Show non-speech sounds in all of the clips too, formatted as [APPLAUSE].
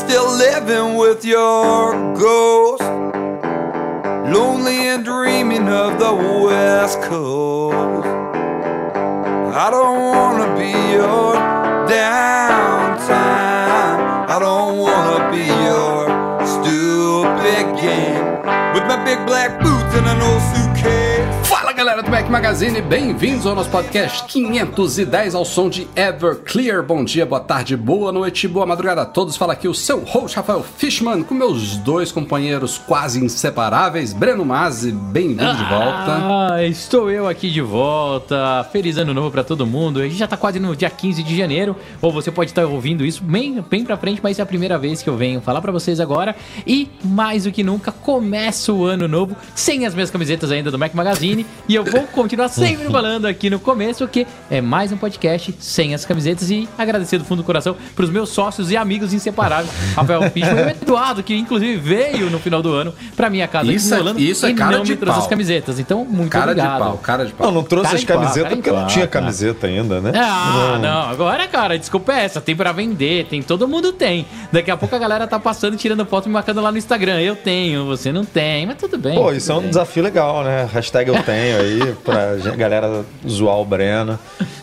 Still living with your ghost. Lonely and dreaming of the West Coast. I don't wanna be your downtime. I don't wanna be your stupid game. With my big black boots Mac Magazine, bem-vindos ao nosso podcast 510 ao som de Everclear. Bom dia, boa tarde, boa noite, boa madrugada a todos. Fala aqui o seu host Rafael Fishman com meus dois companheiros quase inseparáveis, Breno Mazzi, bem-vindo de volta. Ah, estou eu aqui de volta. Feliz ano novo pra todo mundo. A gente já tá quase no dia 15 de janeiro, ou você pode estar ouvindo isso bem, bem pra frente, mas é a primeira vez que eu venho falar pra vocês agora. E mais do que nunca, começa o ano novo sem as minhas camisetas ainda do Mac Magazine. E eu vou continuar sempre falando aqui no começo que é mais um podcast sem as camisetas. E agradecer do fundo do coração pros meus sócios e amigos inseparáveis, Rafael Fishman e o Eduardo, que inclusive veio no final do ano pra minha casa Isso é- aqui no Holanda isso é e cara não de me trouxe pau. as camisetas. Então, muito Cara obrigado. de pau, cara de pau. Não, não trouxe Cara as em pau, camisetas cara em porque não tinha cara. camiseta ainda, né? Ah, não. agora, cara, desculpa é essa. Tem pra vender, tem, todo mundo tem. Daqui a pouco a galera tá passando e tirando foto e me marcando lá no Instagram. Eu tenho, você não tem, mas tudo bem. Pô, tudo isso é um bem. desafio legal, né? Hashtag eu [LAUGHS] tenho aí pra galera zoar o Breno.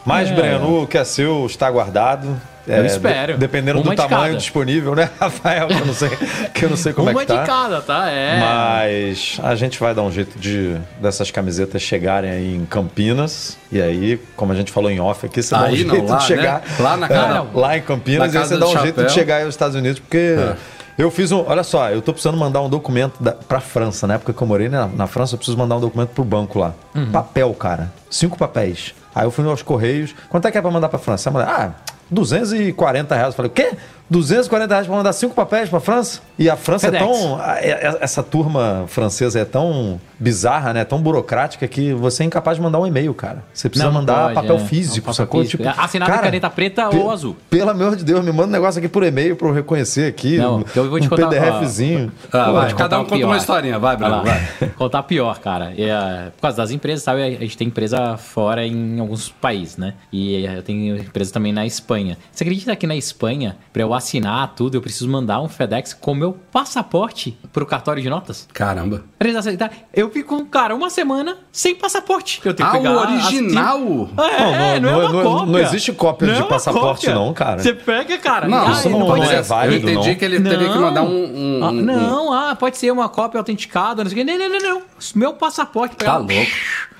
Mas, É. Breno, o que é seu está guardado. Eu É, espero. de- dependendo Uma do de tamanho cada. disponível, né, [LAUGHS] Rafael? Que eu não sei, que eu não sei como Uma é que tá. de cada, tá? É. Mas a gente vai dar um jeito de dessas camisetas chegarem aí em Campinas. E aí, como a gente falou em off aqui, você dá um Aí não, jeito lá, de chegar. né? Lá na É, [LAUGHS] casa- lá em Campinas, na e aí você dá um jeito de chapéu. chegar aí aos Estados Unidos, porque. É. Eu fiz um. Olha só, eu tô precisando mandar um documento da, pra França. Na época que eu morei na, na França, eu preciso mandar um documento pro banco lá. Uhum. Papel, cara. Cinco papéis. Aí eu fui aos Correios. Quanto é que é pra mandar pra França? Aí ah, 240 reais. Eu falei, o quê? 240 reais pra mandar cinco papéis pra França? E a França FedEx. é tão. a- é- Essa turma francesa é tão bizarra, né? Tão burocrática que você é incapaz de mandar um e-mail, cara. Você precisa Não mandar pode, papel é. físico, Um papel sacou? físico. Assinado em caneta preta ou azul. Pelo amor de Deus, me manda um negócio aqui por e-mail pra eu reconhecer aqui. Não, um, eu vou te um contar. PDFzinho. Ah, Pô, vai, cada um conta uma historinha, vai, Bruno, Vai vai. [LAUGHS] Contar pior, cara. É, por causa das empresas, sabe? A gente tem empresa fora em alguns países, né? E eu tenho empresa também na Espanha. Você acredita que na Espanha, pra eu assinar tudo, eu preciso mandar um FedEx com meu passaporte pro cartório de notas? Caramba. Pra eles aceitarem. Eu fico, cara, uma semana sem passaporte. Eu tenho Ah, que pegar o original? assim- É, Não, não, não, é não- uma não- cópia. não existe cópia de é passaporte, não, cara. Você pega, cara. Não, isso não- não é válido, Eu entendi não. que ele teria que mandar um. um- Ah, um- não, ah, pode ser uma cópia autenticada, não sei o que. Não, não, não, não. Meu passaporte. Tá louco.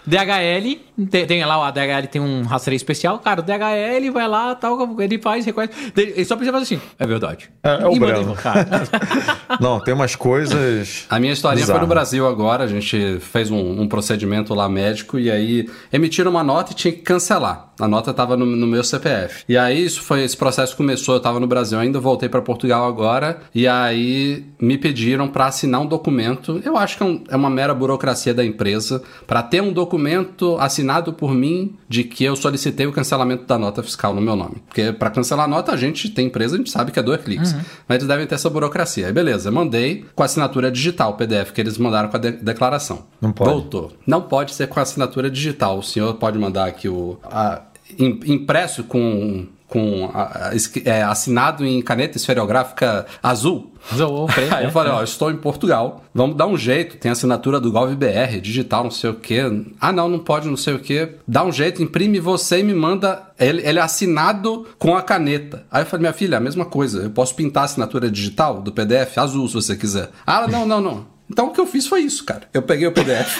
DHL, tem, tem lá o DHL tem um rastreio especial, cara, o DHL vai lá, tal, ele faz, reconhece, ele só precisa fazer assim, é verdade. É, é o E Breno. [LAUGHS] Não, tem umas coisas. A minha historinha foi Bizarro. no Brasil agora. A gente fez um, um procedimento lá médico e aí emitiram uma nota e tinha que cancelar. A nota estava no, no meu CPF. E aí isso foi esse processo começou. Eu estava no Brasil ainda, voltei para Portugal agora e aí me pediram para assinar um documento. Eu acho que é, um- é uma mera burocracia da empresa para ter um documento assinado por mim de que eu solicitei o cancelamento da nota fiscal no meu nome. Porque para cancelar a nota a gente tem empresa, a gente sabe que é dois cliques. Mas eles devem ter essa burocracia. Aí beleza, mandei com assinatura digital, o PDF que eles mandaram com a de- declaração. Não pode. Voltou. Não pode ser com assinatura digital. O senhor pode mandar aqui o a- im- impresso com com a- a- esqui- é, assinado em caneta esferográfica azul. Ou preto, Aí eu falei, ó, estou em Portugal, vamos dar um jeito, tem assinatura do GovBR, digital, não sei o quê. Ah, não, não pode, não sei o quê. Dá um jeito, imprime você e me manda. Ele, ele é assinado com a caneta. Aí eu falei, minha filha, a mesma coisa, eu posso pintar a assinatura digital do PDF azul, se você quiser. Ah, não, não, não. Então o que eu fiz foi isso, cara. Eu peguei o PDF.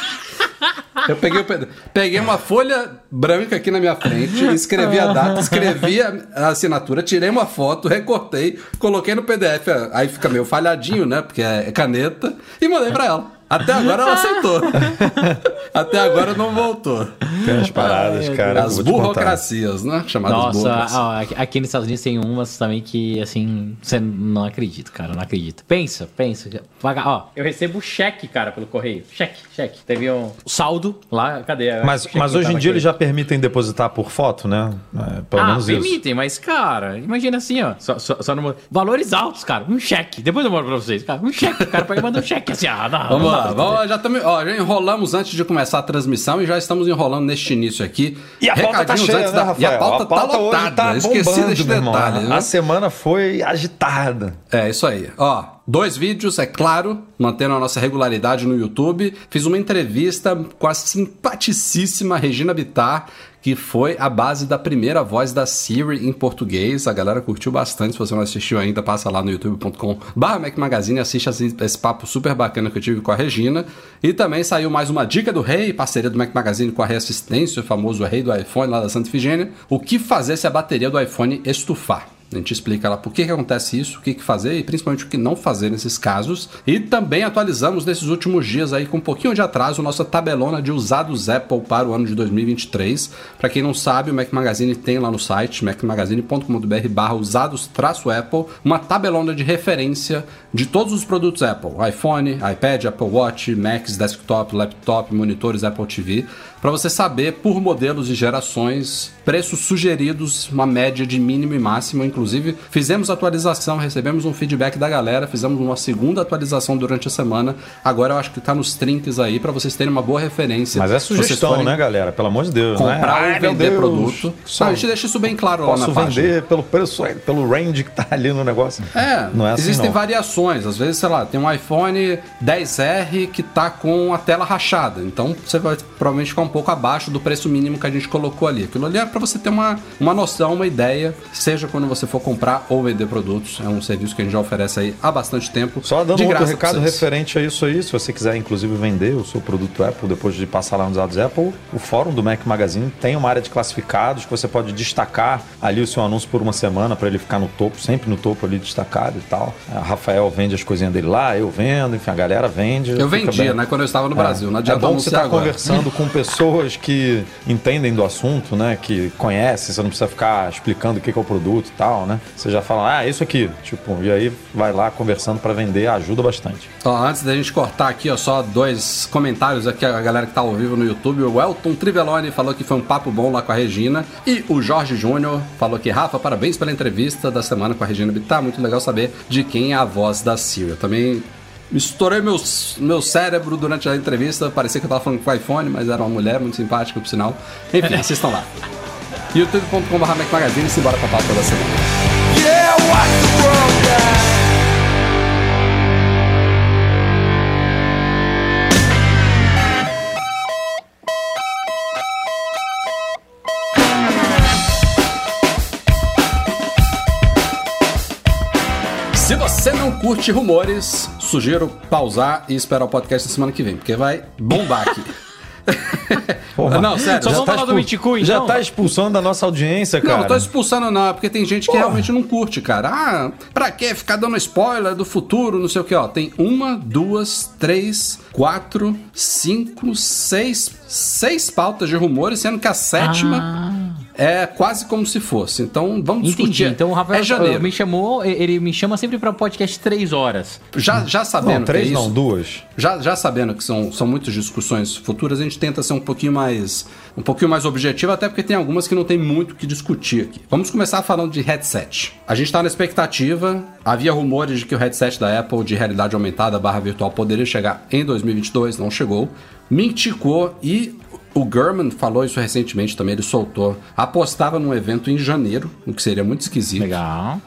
Eu peguei, o PDF, peguei uma folha branca aqui na minha frente, escrevi a data, escrevi a a assinatura, tirei uma foto, recortei, coloquei no PDF. Aí fica meio falhadinho, né? Porque é caneta, e mandei pra ela. Até agora ela aceitou. [LAUGHS] Até agora não voltou. Tem umas paradas, cara. As burocracias, né? Chamadas Nossa, burocracias. aqui- nos Estados Unidos tem umas também que, assim, você não acredita, cara, não acredita. Pensa, pensa. Paga, ó, eu recebo cheque, cara, pelo correio. Cheque, cheque. Teve um saldo lá, cadê? Mas, mas hoje em dia aqui. eles já permitem depositar por foto, né? É, pelo ah, menos isso. permitem, mas, cara, imagina assim, ó. Só, só, só numa- Valores altos, cara. Um cheque. Depois eu mando pra vocês, cara. Um cheque. O cara pega e manda um cheque assim, ah, não. Vamos lá, vamos, já, tamo, ó, já enrolamos antes de começar a transmissão e já estamos enrolando neste início aqui. E a pauta tá cheia, antes né, da- Rafael? E a pauta, tá hoje lotada. tá Esqueci desse meu irmão. detalhe. né? A semana foi agitada. É, isso aí. Ó, dois vídeos, é claro, mantendo a nossa regularidade no YouTube. Fiz uma entrevista com a simpaticíssima Regina Bittar, que foi a base da primeira voz da Siri em português. A galera curtiu bastante. Se você não assistiu ainda, passa lá no youtube.com barra Mac Magazine assiste esse papo super bacana que eu tive com a Regina. E também saiu mais uma dica do rei, parceria do Mac Magazine com a Reassistência, o famoso rei do iPhone lá da Santa Efigênia. O que fazer se a bateria do iPhone estufar? A gente explica lá por que, que acontece isso, o que, que fazer e principalmente o que não fazer nesses casos. E também atualizamos nesses últimos dias aí com um pouquinho de atraso nossa tabelona de usados Apple para o ano de 2023. Para quem não sabe, o Mac Magazine tem lá no site macmagazine.com.br barra usados traço Apple uma tabelona de referência de todos os produtos Apple, iPhone, iPad, Apple Watch, Macs, desktop, laptop, monitores Apple TV, para você saber por modelos e gerações, preços sugeridos, uma média de mínimo e máximo. Inclusive, fizemos atualização, recebemos um feedback da galera, fizemos uma segunda atualização durante a semana. Agora eu acho que tá nos trinques aí para vocês terem uma boa referência. Mas é sugestão, né, galera? Pelo amor de Deus. né? Comprar Ai, ou vender produto. Só Não, a gente deixa isso bem claro lá posso na página. vender pelo preço, pelo range que tá ali no negócio. É, não é assim existem não. variações. Às vezes, sei lá, tem um iPhone 10R que tá com a tela rachada. Então você vai provavelmente ficar um pouco abaixo do preço mínimo que a gente colocou ali. Aquilo ali é para você ter uma, uma noção, uma ideia, seja quando você for comprar ou vender produtos. É um serviço que a gente já oferece aí há bastante tempo. Só dando um recado referente a isso aí, se você quiser inclusive vender o seu produto Apple depois de passar lá nos dados Apple, o fórum do Mac Magazine tem uma área de classificados que você pode destacar ali o seu anúncio por uma semana para ele ficar no topo, sempre no topo ali destacado e tal. A Rafael vende as coisinhas dele lá, eu vendo, enfim, a galera vende. Eu vendia, bem. né? Quando eu estava no Brasil. Não É adianta bom que você está agora. conversando com pessoas [LAUGHS] que entendem do assunto, né? Que conhecem, você não precisa ficar explicando o que é o produto e tal, né? Você já fala, ah, isso aqui. Tipo, e aí vai lá conversando para vender, ajuda bastante. Antes da gente cortar aqui, ó, só dois comentários aqui, a galera que tá ao vivo no YouTube. O Elton Triveloni falou que foi um papo bom lá com a Regina. E o Jorge Júnior falou que, Rafa, parabéns pela entrevista da semana com a Regina Bittar. Muito legal saber de quem é a voz da. Eu também estourei meu, meu cérebro durante a entrevista. Parecia que eu tava falando com o iPhone, mas era uma mulher muito simpática, por sinal. Enfim, [LAUGHS] assistam lá. youtube.com.br Mac Magazine e simbora pra pauta da semana. Yeah, curte rumores, sugiro pausar e esperar o podcast da semana que vem, porque vai bombar aqui. [LAUGHS] Porra. não, sério. Só já vamos tá falar do Miticu, Já então? tá expulsando da nossa audiência, cara. Não, não tô expulsando não, é porque tem gente que realmente não curte, cara. Ah, pra que ficar dando spoiler do futuro, não sei o que, ó. Tem uma, duas, três, quatro, cinco, seis, seis pautas de rumores, sendo que a sétima é quase como se fosse. Então, vamos Entendi. discutir. Então o Rafael é janeiro. me chamou, ele me chama sempre pra podcast três horas. Já, já sabendo Não, três que é não, isso, duas. Já, já sabendo que são, são muitas discussões futuras, a gente tenta ser um pouquinho mais um pouquinho mais objetivo, até porque tem algumas que não tem muito o que discutir aqui. Vamos começar falando de headset. A gente está na expectativa, havia rumores de que o headset da Apple de realidade aumentada barra virtual poderia chegar em 2022, não chegou. Minticou e o Gurman falou isso recentemente também, ele soltou. Apostava num evento em janeiro, o que seria muito esquisito Legal.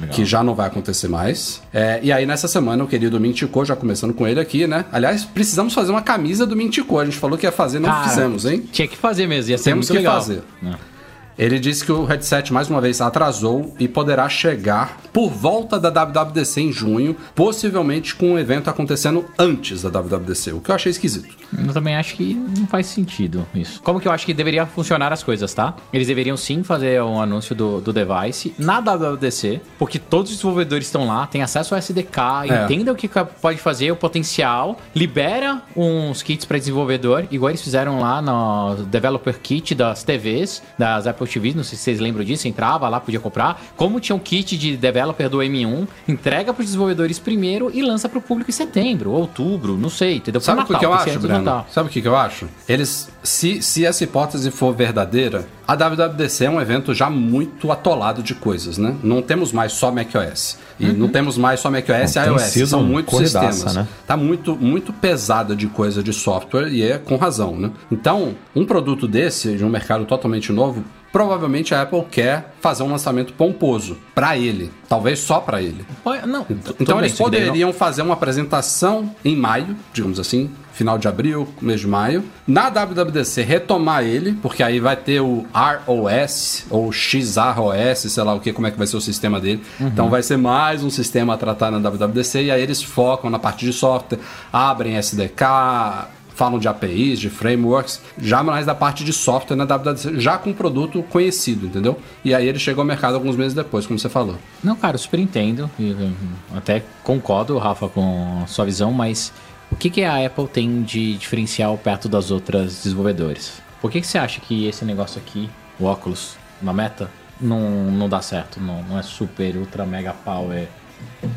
Legal. que já não vai acontecer mais. É, e aí, nessa semana, o querido Mintico, já começando com ele aqui, né? Aliás, precisamos fazer uma camisa do Mintico. A gente falou que ia fazer, não Cara, fizemos, hein? Tinha que fazer mesmo, ia ser Temos muito que legal. fazer. É. Ele disse que o headset mais uma vez atrasou e poderá chegar por volta da WWDC em junho, possivelmente com o evento acontecendo antes da WWDC, o que eu achei esquisito. Eu também acho que não faz sentido isso. Como que eu acho que deveria funcionar as coisas, tá? Eles deveriam sim fazer um anúncio do, do device na WWDC, porque todos os desenvolvedores estão lá, têm acesso ao SDK, É. entendem o que pode fazer, o potencial, libera uns kits para desenvolvedor, igual eles fizeram lá no Developer Kit das TVs, das Apple TVs, não sei se vocês lembram disso, entrava lá, podia comprar. Como tinha um kit de developer do M1, entrega para os desenvolvedores primeiro e lança para o público em setembro, outubro, não sei, entendeu? Sabe o que eu acho, Breno? Sabe o que que eu acho? Eles, se, se essa hipótese for verdadeira, a WWDC é um evento já muito atolado de coisas, né? Não temos mais só macOS. E não temos mais só macOS e Não, iOS. São muitos sistemas. né? Tá muito, muito pesada de coisa de software e é com razão, né? Então, um produto desse, de um mercado totalmente novo, provavelmente a Apple quer fazer um lançamento pomposo para ele, talvez só para ele. Pode- Não, tudo Então eles não- poderiam fazer uma apresentação em maio, digamos assim, final de abril, mês de maio. Na WWDC retomar ele, porque aí vai ter o ROS ou XROS, sei lá o que, como é que vai ser o sistema dele. Uhum. Então vai ser mais um sistema a tratar na WWDC e aí eles focam na parte de software, abrem SDK, falam de APIs, de frameworks, já mais da parte de software na WWDC, já com um produto conhecido, entendeu? E aí ele chegou ao mercado alguns meses depois, como você falou. Não, cara, eu super entendo. e, hum, até concordo, Rafa, com a sua visão, mas o que, que a Apple tem de diferencial perto das outras desenvolvedores? Por que, que você acha que esse negócio aqui, o óculos, uma meta, não, não dá certo? Não, não é super, ultra, mega power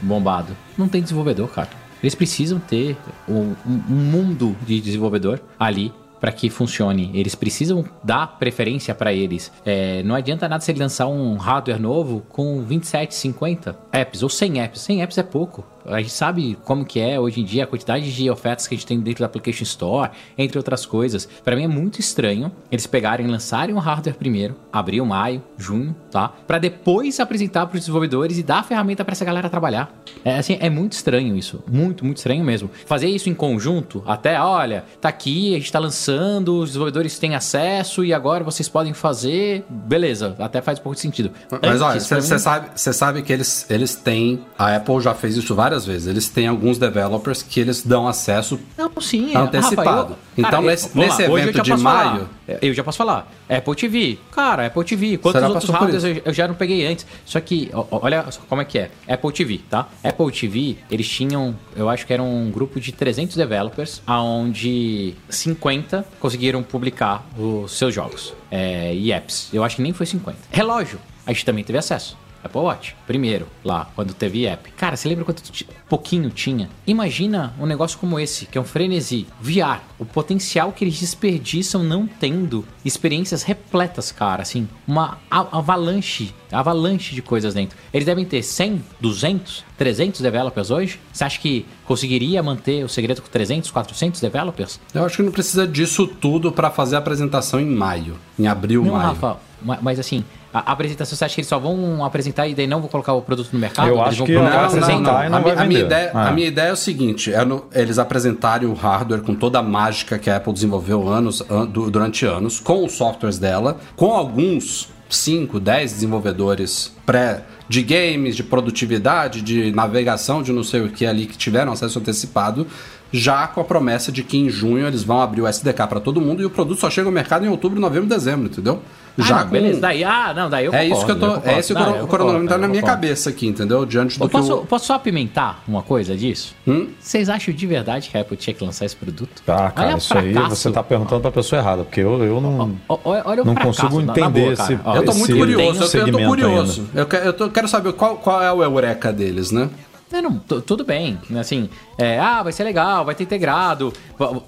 bombado? Não tem desenvolvedor, cara. Eles precisam ter um, um- mundo de desenvolvedor ali para que funcione. Eles precisam dar preferência para eles. É, não adianta nada se ele lançar um hardware novo com 27, 50 apps ou 100 apps. 100 apps é pouco. A gente sabe como que é hoje em dia a quantidade de ofertas que a gente tem dentro da Application Store, entre outras coisas. Para mim é muito estranho eles pegarem e lançarem um hardware primeiro, abril, maio, junho, tá? Para depois apresentar para os desenvolvedores e dar a ferramenta para essa galera trabalhar. É assim, é muito estranho isso, muito, muito estranho mesmo. Fazer isso em conjunto, até, olha, tá aqui, a gente tá lançando, os desenvolvedores têm acesso e agora vocês podem fazer, beleza, até faz um pouco de sentido. Mas olha, Antes, pra você mim- sabe, sabe que eles, eles têm. A Apple já fez isso várias vezes. Eles têm alguns developers que eles dão acesso. Não, sim, Antecipado. Rafa, eu- Então, cara, nesse- nesse lá, evento de maio- falar. Eu já posso falar. Apple TV. Cara, Apple TV. Quantos outros hardwares eu, eu já não peguei antes? Só que, olha como é que é. Apple TV, tá? Apple TV, eles tinham, eu acho que era um grupo de 300 developers, aonde 50 conseguiram publicar os seus jogos é, e apps. Eu acho que nem foi 50. Relógio, a gente também teve acesso. Apple Watch, primeiro, lá, quando teve app. Cara, você lembra quanto pouquinho tinha? Imagina um negócio como esse, que é um frenesi, VR. O potencial que eles desperdiçam não tendo experiências repletas, cara, assim, uma avalanche, avalanche de coisas dentro. Eles devem ter 100, 200, 300 developers hoje? Você acha que conseguiria manter o segredo com 300, 400 developers? Eu acho que não precisa disso tudo para fazer a apresentação em maio. Em abril, Não, maio. Rafa, mas assim, a a apresentação, você acha que eles só vão apresentar e daí não vão colocar o produto no mercado? Eu Eles acho vão que Não, não, apresentar não. e não A, mi- a minha ideia, Ah. a minha ideia é o seguinte: é no- eles apresentarem o hardware com toda a mágica que a Apple desenvolveu anos, an- du- durante anos, com os softwares dela, com alguns 5, 10 desenvolvedores pré de games, de produtividade, de navegação, de não sei o que ali que tiveram acesso antecipado, já com a promessa de que em junho eles vão abrir o SDK para todo mundo e o produto só chega ao mercado em outubro, novembro, dezembro, entendeu? Ah, já não, beleza, daí, ah, não, daí eu é isso que eu tô. concordo. é esse o Não, eu o cronômetro tá na eu minha concordo. cabeça aqui, entendeu? Diante do Eu que posso, o- posso só apimentar uma coisa disso? Hum? Vocês acham de verdade que a Apple tinha que lançar esse produto? Ah, cara, Olha isso aí fracasso. você tá perguntando pra pessoa errada, porque eu, eu não. Olha o Não fracasso, consigo na- na entender boa, esse- Eu tô esse muito curioso, eu, eu tô segmento curioso. Eu, eu tô- quero saber qual, qual é o eureka deles, né? Não, não, tu- tudo bem. Assim, é, ah, vai ser legal, vai ter integrado.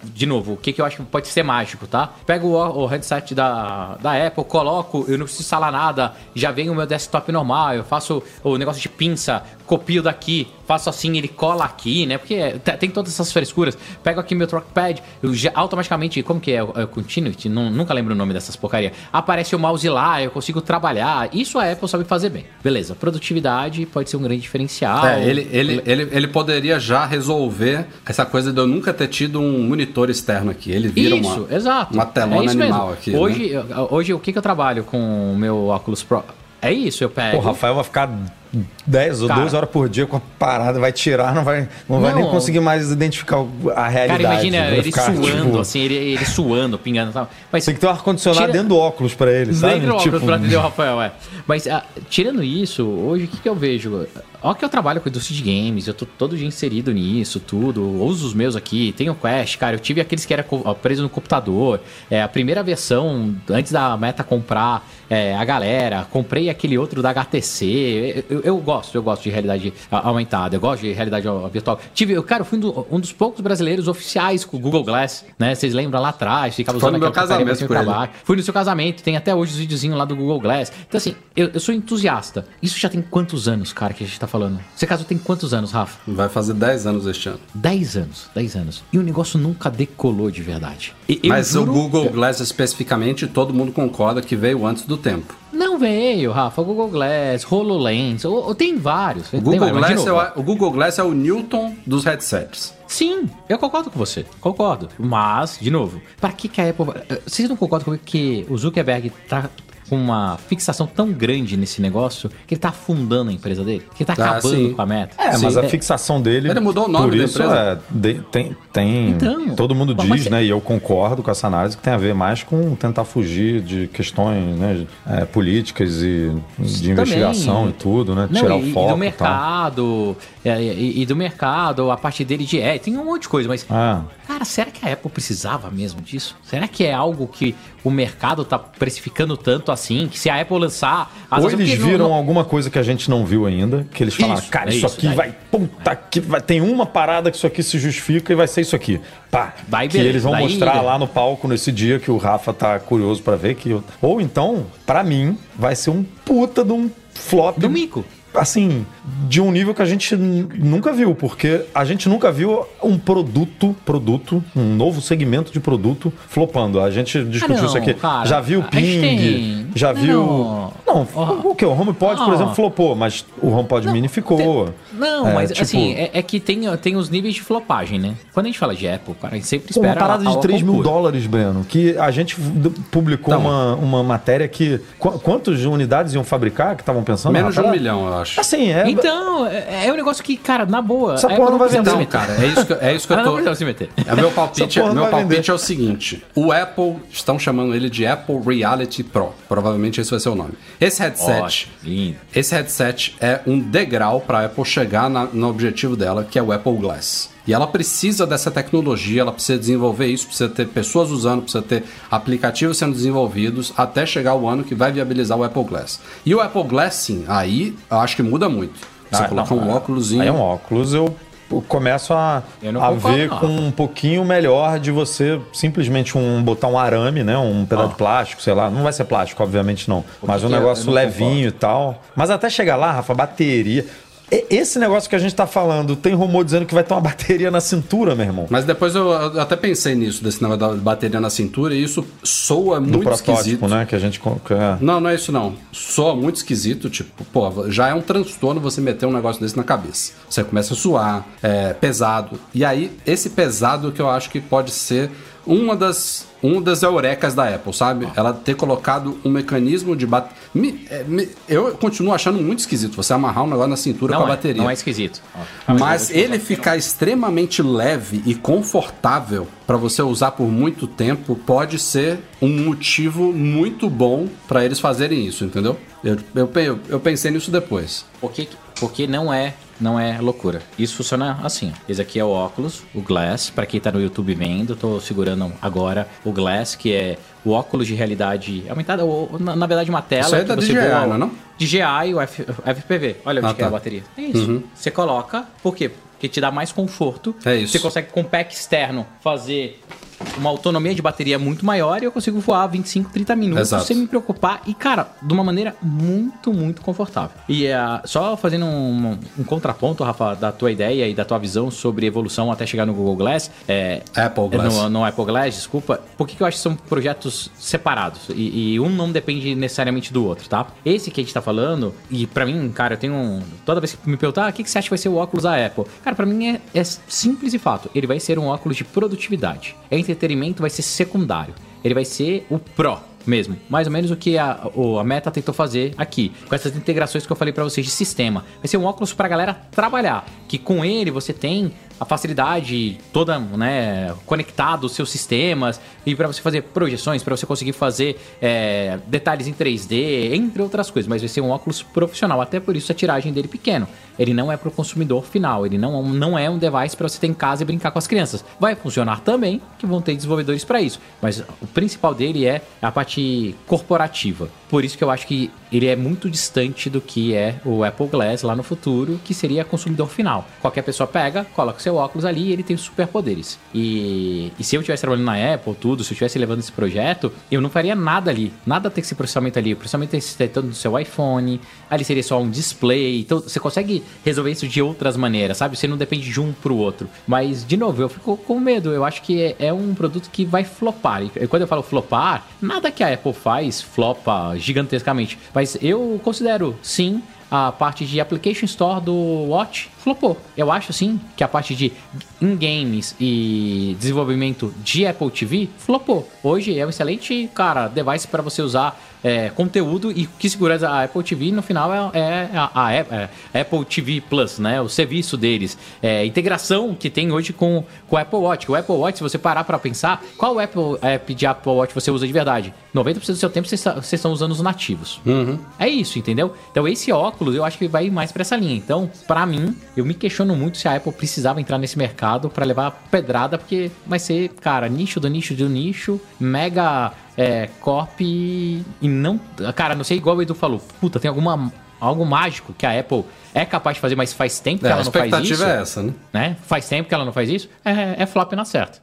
De novo, o que, que eu acho que pode ser mágico, tá? Pego o, o headset da, da Apple, coloco, eu não preciso instalar nada, já vem o meu desktop normal, eu faço o negócio de pinça, copio daqui, faço assim, ele cola aqui, né? Porque é, te- tem todas essas frescuras. Pego aqui meu trackpad, eu já automaticamente, como que é? é o Continuity? Não- nunca lembro o nome dessas porcaria. Aparece o mouse lá, eu consigo trabalhar. Isso a Apple sabe fazer bem. Beleza, produtividade pode ser um grande diferencial. É, ele, ele, ele, ele poderia já resolver essa coisa de eu nunca ter tido um monitor externo aqui. Ele vira Isso, uma, exato. uma telona É animal mesmo. aqui. né? Hoje, hoje, o que, que eu trabalho com o meu Oculus Pro? É isso, eu pego. O Rafael vai ficar 10 ou Cara. 12 horas por dia com a parada, vai tirar, não vai, não vai Não. nem conseguir mais identificar a realidade. Cara, imagina vai ele ficar, suando, tipo, assim, ele, ele suando, pingando e tal. Mas Tem que ter um ar-condicionado Tira- dentro do óculos pra ele, sabe? Dentro do óculos Tipo, pra atender o Rafael, é. Mas ah, tirando isso, hoje o que, que eu vejo? Ó que eu trabalho com indústria de games, eu tô todo dia inserido nisso, tudo. Uso os meus aqui, tenho Quest, cara. Eu tive aqueles que era preso no computador. É, a primeira versão, antes da meta comprar é, a galera, comprei aquele outro da HTC. Eu, eu gosto, eu gosto de realidade aumentada, eu gosto de realidade virtual. Tive, eu, cara, eu fui um, do- dos poucos brasileiros oficiais com o Google Glass, né? Vocês lembram lá atrás, ficava Foi usando no meu casamento com ele. Fui no seu casamento, tem até hoje os videozinhos lá do Google Glass. Então, assim, eu, eu sou entusiasta. Isso já tem quantos anos, cara, que a gente tá falando? Você casou tem quantos anos, Rafa? Vai fazer 10 anos este ano. 10 anos, 10 anos. E o negócio nunca decolou de verdade. E- Mas juro- o Google Glass especificamente, todo mundo concorda que veio antes do tempo. Não veio, Rafa. Google Glass, HoloLens, ou, ou tem vários. O Google, vários, Glass é o, o Google Glass é o Newton dos headsets. Sim, eu concordo com você. Concordo. Mas, de novo, para que, que a Apple. eh, Vocês não concordam comigo que o Zuckerberg tá com uma fixação tão grande nesse negócio que ele tá afundando a empresa dele? Que ele tá Ah, acabando sim. com a meta? É, Sim. mas a É. fixação dele. Ele mudou o nome por da isso, empresa. É, de- tem, tem Então, todo mundo diz, você- né? E eu concordo com essa análise que tem a ver mais com tentar fugir de questões né, é, políticas e de investigação e tudo, né? Não, Tirar e, o foco e do e tal. mercado, e, e do mercado, a parte dele de é, tem um monte de coisa, mas Ah, cara, será que a Apple precisava mesmo disso? Será que é algo que o mercado tá precificando tanto assim, que se a Apple lançar, ou eles porque não- viram não- alguma coisa que a gente não viu ainda, que eles falaram, Isso, cara, é isso, aqui daí. vai, puta que vai, tem uma parada que isso aqui se justifica e vai ser isso aqui. Pá, Daí que beleza, eles vão daí- mostrar lá no palco nesse dia que o Rafa tá curioso pra ver que ou então, pra mim, vai ser um puta de um flop do mico. Assim, de um nível que a gente nunca viu, porque a gente nunca viu um produto, produto, um novo segmento de produto flopando. A gente discutiu não, isso aqui. cara. já viu Ping, tem- já Não, viu. não. Não, o que? O HomePod, por Ó. exemplo, flopou, mas o HomePod Mini ficou. Não, É, mas tipo, assim, é, é que tem, tem os níveis de flopagem, né? Quando a gente fala de Apple, cara, a gente sempre Pô, uma espera. parada a- de a 3 mil dólares, Breno. Que a gente publicou Então. uma, uma matéria que. qu- quantas unidades iam fabricar que estavam pensando? Menos de um milhão, eu acho. Assim, é. Então, é, é um negócio que, cara, na boa. Essa a porra Apple não vai vender. Então, cara, é isso que, é isso que eu não tô. precisa se meter. É, meu palpite, porra meu não palpite é o seguinte: o Apple estão chamando ele de Apple Reality Pro. Provavelmente esse vai ser o nome. Esse headset, Ótimo, lindo. esse headset é um degrau para a Apple chegar na- no objetivo dela, que é o Apple Glass. E ela precisa dessa tecnologia, ela precisa desenvolver isso, precisa ter pessoas usando, precisa ter aplicativos sendo desenvolvidos até chegar o ano que vai viabilizar o Apple Glass. E o Apple Glass, sim, aí eu acho que muda muito. Você Ah, coloca não, um é- óculosinho. Aí é um óculos, eu começo a, a concordo, ver não. com um pouquinho melhor de você simplesmente um botar um arame, né? Um pedaço de plástico, sei lá. Não vai ser plástico, obviamente não. mas um negócio levinho e tal. Mas até chegar lá, Rafa, bateria. Esse negócio que a gente tá falando, tem rumor dizendo que vai ter uma bateria na cintura, meu irmão. Mas depois eu, até pensei nisso, desse negócio da bateria na cintura, e isso soa Do muito protótipo, esquisito. né? Que a gente. é. Não, não é isso não. Soa muito esquisito, tipo, pô, já é um transtorno você meter um negócio desse na cabeça. Você começa a suar, é pesado. E aí, esse pesado que eu acho que pode ser uma das, uma das eurecas da Apple, sabe? Ela ter colocado um mecanismo de bateria. eu continuo achando muito esquisito você amarrar um negócio na cintura com Não a é, bateria. não é esquisito. Ó, Mas ele ficar extremamente leve e confortável para você usar por muito tempo pode ser um motivo muito bom para eles fazerem isso, entendeu? Eu, eu, eu pensei nisso depois. Porque, porque não é não é loucura. Isso funciona assim. Esse aqui é o óculos, o Glass. Pra quem tá no YouTube vendo, tô segurando agora o Glass, que é o óculos de realidade aumentada, ou, na, na verdade uma tela Isso aí é da você DJI, voa- não é não? DJI e o F- FPV. Olha onde Ah, que é a tá. bateria. É isso. Você coloca, por quê? Porque te dá mais conforto. É isso. Você consegue com o pack externo fazer uma autonomia de bateria muito maior e eu consigo voar 25, 30 minutos Exato. sem me preocupar. E, cara, de uma maneira muito, muito confortável. E é, só fazendo um, um contraponto, Rafa, da tua ideia e da tua visão sobre evolução até chegar no Google Glass. É, Apple Glass. No, no Apple Glass, desculpa. Por que, que eu acho que são projetos separados? E, e um não depende necessariamente do outro, tá? Esse que a gente tá falando, e pra mim, cara, eu tenho um. Toda vez que me perguntar, ah, o que, que você acha que vai ser o óculos da Apple? Cara, pra mim é, é simples e fato. Ele vai ser um óculos de produtividade. Entretenimento vai ser secundário. Ele vai ser o Pro mesmo. Mais ou menos o que a, a Meta tentou fazer aqui. Com essas integrações que eu falei pra vocês de sistema. Vai ser um óculos pra galera trabalhar. Que com ele você tem a facilidade toda, né, conectado os seus sistemas e para você fazer projeções, para você conseguir fazer é, detalhes em 3D, entre outras coisas. Mas vai ser um óculos profissional, até por isso a tiragem dele é pequeno. Ele não é para o consumidor final, ele não, não é um device para você ter em casa e brincar com as crianças. Vai funcionar também, que vão ter desenvolvedores para isso. Mas o principal dele é a parte corporativa. Por isso que eu acho que ele é muito distante do que é o Apple Glass lá no futuro, que seria consumidor final. Qualquer pessoa pega, coloca seu óculos ali e ele tem superpoderes. E, e se eu estivesse trabalhando na Apple, tudo, se eu estivesse levando esse projeto, eu não faria nada ali. Nada tem esse processamento ali. O processamento é tanto no seu iPhone, ali seria só um display. Então você consegue resolver isso de outras maneiras, sabe? Você não depende de um pro outro. Mas, de novo, eu fico com medo. Eu acho que é, é um produto que vai flopar. E quando eu falo flopar, nada que a Apple faz flopa gigantescamente. Mas eu considero, sim, a parte de Application Store do Watch flopou. Eu acho sim que a parte de in-games e desenvolvimento de Apple TV flopou. Hoje é um excelente, cara, device para você usar é, conteúdo e que segura a Apple TV no final é, é a, a- é- é Apple TV Plus, né? O serviço deles. É, a integração que tem hoje com, com o Apple Watch. O Apple Watch, se você parar para pensar, qual Apple app de Apple Watch você usa de verdade? 90% do seu tempo vocês está- vocês estão usando os nativos. É isso, entendeu? Então esse óculos eu acho que vai mais pra essa linha. Então, pra mim, eu me questiono muito se a Apple precisava entrar nesse mercado pra levar pedrada, porque vai ser, cara, nicho do nicho do nicho, mega é, corp e não. Cara, não sei igual o Edu falou. Puta, tem alguma. Algo mágico que a Apple é capaz de fazer, mas faz tempo que É, a ela não faz isso. expectativa é essa, né? Né? Faz tempo que ela não faz isso. É, é flop na certa.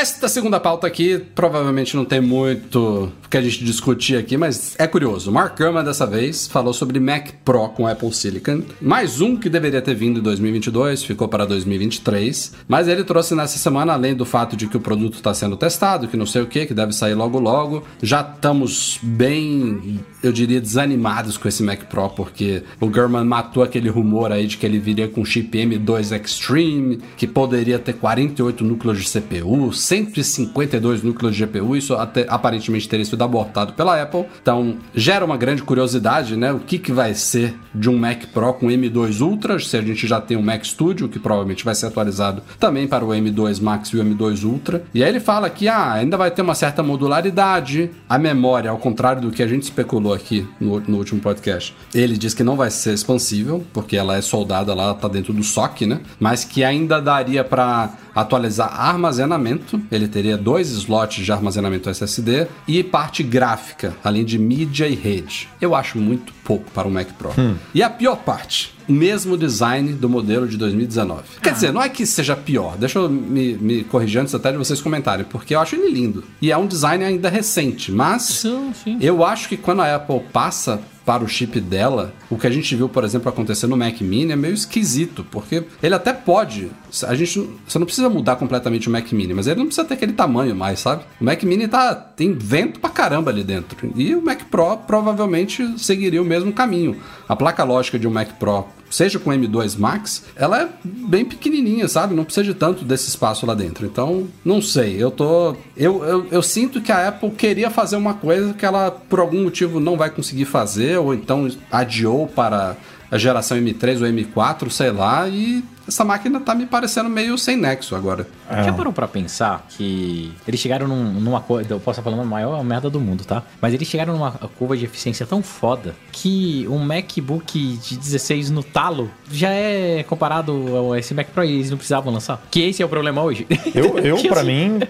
Esta segunda pauta aqui provavelmente não tem muito que a gente discutir aqui, mas é curioso. Mark Gurman dessa vez falou sobre Mac Pro com Apple Silicon. Mais um que deveria ter vindo em 2022, ficou para 2023. Mas ele trouxe nessa semana, além do fato de que o produto está sendo testado, que não sei o que, que deve sair logo logo. Já estamos bem, eu diria, desanimados com esse Mac Pro, porque o Gurman matou aquele rumor aí de que ele viria com chip M2 Extreme, que poderia ter 48 núcleos de CPU, 152 núcleos de GPU, isso até, aparentemente teria sido abortado pela Apple. Então, gera uma grande curiosidade, né? O que, que vai ser de um Mac Pro com M2 Ultra, se a gente já tem um Mac Studio, que provavelmente vai ser atualizado também para o M2 Max e o M2 Ultra. E aí ele fala que ah, ainda vai ter uma certa modularidade, a memória, ao contrário do que a gente especulou aqui no, no último podcast, ele diz que não vai ser expansível, porque ela é soldada lá, tá dentro do SOC, né? Mas que ainda daria para atualizar armazenamento, ele teria dois slots de armazenamento SSD e parte gráfica, além de mídia e rede. Eu acho muito pouco para o Mac Pro. E a pior parte, o mesmo design do modelo de 2019. Quer dizer, não é que seja pior, deixa eu me, me corrigir antes até de vocês comentarem, porque eu acho ele lindo. E é um design ainda recente, mas Sim, sim. eu acho que quando a Apple passa para o chip dela, o que a gente viu, por exemplo, acontecer no Mac Mini é meio esquisito, porque ele até pode. A gente, você não precisa mudar completamente o Mac Mini, mas ele não precisa ter aquele tamanho mais, sabe? O Mac Mini tá, tem vento pra caramba ali dentro. E o Mac Pro provavelmente seguiria o mesmo caminho. A placa lógica de um Mac Pro seja com M2 Max, ela é bem pequenininha, sabe? Não precisa de tanto desse espaço lá dentro. Então, não sei. Eu tô. Eu, eu, eu sinto que a Apple queria fazer uma coisa que ela, por algum motivo, não vai conseguir fazer, ou então adiou para a geração M3 ou M4, sei lá, e essa máquina tá me parecendo meio sem nexo agora. Já parou pra pensar que eles chegaram num, numa coisa. Eu posso estar falando a maior merda do mundo, tá? Mas eles chegaram numa curva de eficiência tão foda que um MacBook de 16 no talo já é comparado a esse Mac Pro e eles não precisavam lançar. Que esse é o problema hoje. Eu, [LAUGHS] eu para assim- mim,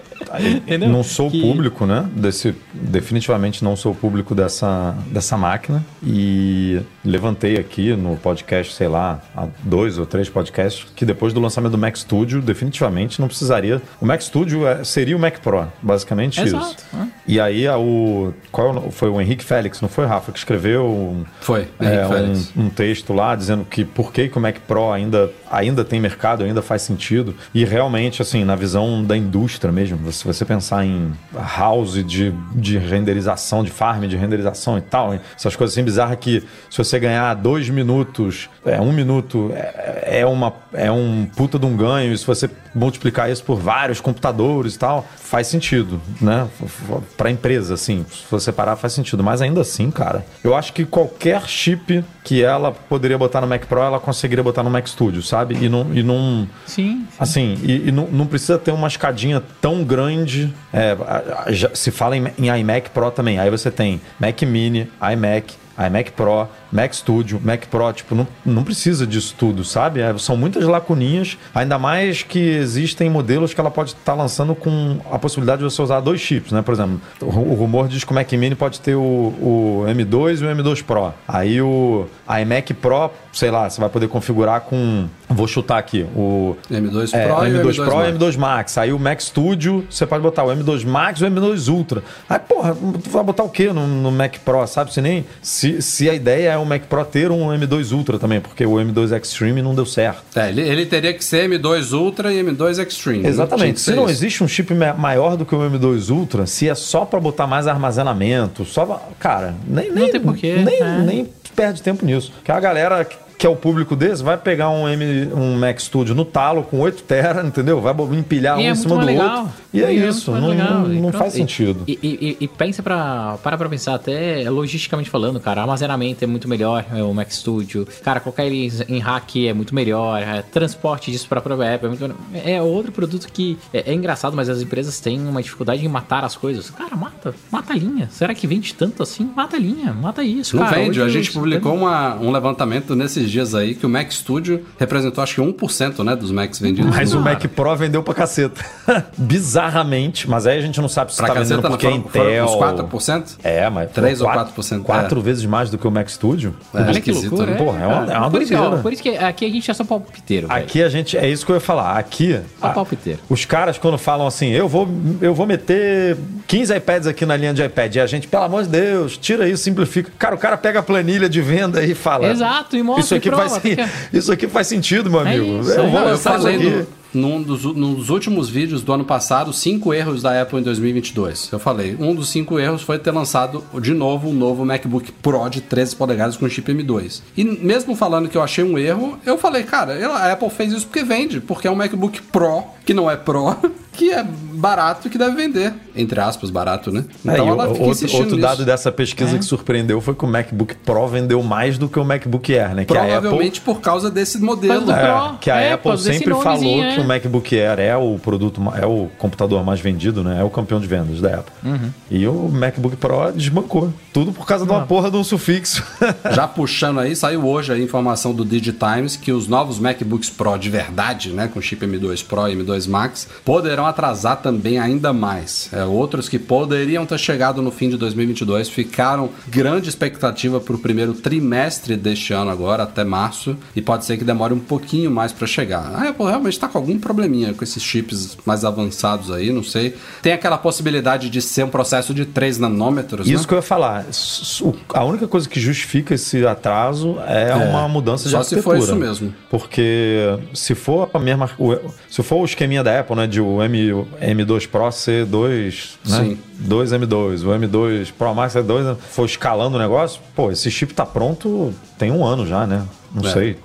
[LAUGHS] não sou o Que- público, né? Desse, definitivamente não sou o público dessa, dessa máquina. E levantei aqui no podcast, sei lá, há dois ou três podcasts, acho que depois do lançamento do Mac Studio, definitivamente não precisaria. O Mac Studio é- seria o Mac Pro, basicamente Exato, isso. né? E aí a- o qual é o- foi o Henrique Félix, não foi Rafa que escreveu um, Foi, é, um, um texto lá dizendo que por que, que o Mac Pro ainda, ainda tem mercado, ainda faz sentido. E realmente, assim, na visão da indústria mesmo, se você pensar em house de, de renderização, de farm de renderização e tal, essas coisas assim bizarras que se você ganhar dois minutos, é, um minuto é, é, uma, é um puta de um ganho, e se você multiplicar isso por vários computadores e tal, faz sentido, né? Pra empresa, assim, se você parar faz sentido. Mas ainda assim, cara, eu acho que qualquer chip que ela poderia botar no Mac Pro, ela conseguiria botar no Mac Studio, sabe? E não. E não Sim. Assim, e, e não, não precisa ter uma escadinha tão grande. É, já- se fala em, em iMac Pro também. Aí você tem Mac Mini, iMac, iMac Pro, Mac Studio, Mac Pro, tipo, não, não precisa disso tudo, sabe? É, são muitas lacuninhas, ainda mais que existem modelos que ela pode estar lançando com a possibilidade de você usar dois chips, né? Por exemplo, o, o rumor diz que o Mac Mini pode ter o, o M2 e o M2 Pro. Aí o iMac Pro, sei lá, você vai poder configurar com. Vou chutar aqui, o M2 Pro é, o e o M2 M2 Pro e Max. M2 Max. Aí o Mac Studio, você pode botar o M2 Max e o M2 Ultra. Aí, porra, tu vai botar o quê no, no Mac Pro, sabe? Se nem. Se, se a ideia é o Mac Pro ter um M2 Ultra também, porque o M2 Extreme não deu certo. É, ele, ele teria que ser M2 Ultra e M2 Extreme. Exatamente. Se não isso. existe um chip ma- maior do que o M2 Ultra, se é só pra botar mais armazenamento, só. pra- Cara, nem. nem tem porquê, Nem, é. nem perde tempo nisso. Que a galera que é o público desse vai pegar um, M, um Mac Studio no talo com 8 tera, entendeu? Vai empilhar E um é em cima do legal. outro. E é, E isso. Não, não- não faz sentido. E, e- e- e pensa pra. Para pra pensar, até logisticamente falando, cara, armazenamento é muito melhor, é o Mac Studio. Cara, colocar ele em hack é muito melhor. é, transporte disso pra própria app é muito melhor. É outro produto que é, é engraçado, mas as empresas têm uma dificuldade em matar as coisas. Cara, mata, mata a linha. Será que vende tanto assim? Mata a linha, mata isso. Não cara. vende. Hoje A gente isso- publicou uma- um levantamento nesses dias aí que o Mac Studio representou acho que 1% né, dos Macs vendidos. Mas o. Mac Pro vendeu pra caceta. [LAUGHS] Bizarramente, mas aí a gente não sabe se Pra tá vendendo caceta, porque é foram, foram Intel. uns 4%? É, mas pô, 3 ou quatro- 4%, Quatro é. vezes mais do que o Mac Studio. É, Olha que loucura, né? é, Porra, é uma- cara. é uma por, isso ó, por isso que aqui a gente é só palpiteiro. velho. Aqui a gente, é isso que eu ia falar. Aqui, Só a- palpiteiro. os caras quando falam assim, eu vou, eu vou meter 15 iPads aqui na linha de iPad, e a gente, pelo amor de Deus, tira isso, simplifica. Cara, o cara pega a planilha de venda e fala. Exato, e mostra isso aqui prova, faz, tem que- [LAUGHS] isso aqui faz sentido, meu É amigo. isso, eu é. vou Não, eu isso falei aqui. num dos, nos últimos vídeos do ano passado, cinco erros da Apple em 2022. Eu falei, um dos cinco erros foi ter lançado de novo um novo MacBook Pro de 13 polegadas com chip M2. E mesmo falando que eu achei um erro, eu falei, cara, a Apple fez isso porque vende, porque é um MacBook Pro, que não é Pro, [LAUGHS] que é barato e que deve vender. Entre aspas, barato, né? É, Então e ela fica outro, outro nisso. dado dessa pesquisa que surpreendeu foi que o MacBook Pro vendeu mais do que o MacBook Air, né? Que a Apple, Provavelmente por causa desse modelo. É, que a é, Apple sempre falou que é. o MacBook Air é o produto, é o computador mais vendido, né? É o campeão de vendas da Apple. Uhum. E o MacBook Pro desbancou. Tudo por causa de uma porra de um sufixo. [LAUGHS] Já puxando aí, saiu hoje a informação do DigiTimes que os novos MacBooks Pro de verdade, né, com chip M2 Pro e M2 Max, poderão atrasar também ainda mais. É, outros que poderiam ter chegado no fim de 2022 ficaram grande expectativa para o primeiro trimestre deste ano agora, até março, e pode ser que demore um pouquinho mais para chegar. A Apple realmente está com algum probleminha com esses chips mais avançados aí, não sei. Tem aquela possibilidade de ser um processo de 3 nanômetros, Isso né? que eu ia falar. A única coisa que justifica esse atraso é, uma mudança de só se arquitetura. for isso mesmo. Porque se for a mesma, se for o esqueminha da Apple, né, de o M, o M2 Pro ser 2, né? Sim. 2 M2, o M2 Pro Max é 2, for escalando o negócio, pô, esse chip tá pronto tem um ano já, né? Não É. sei.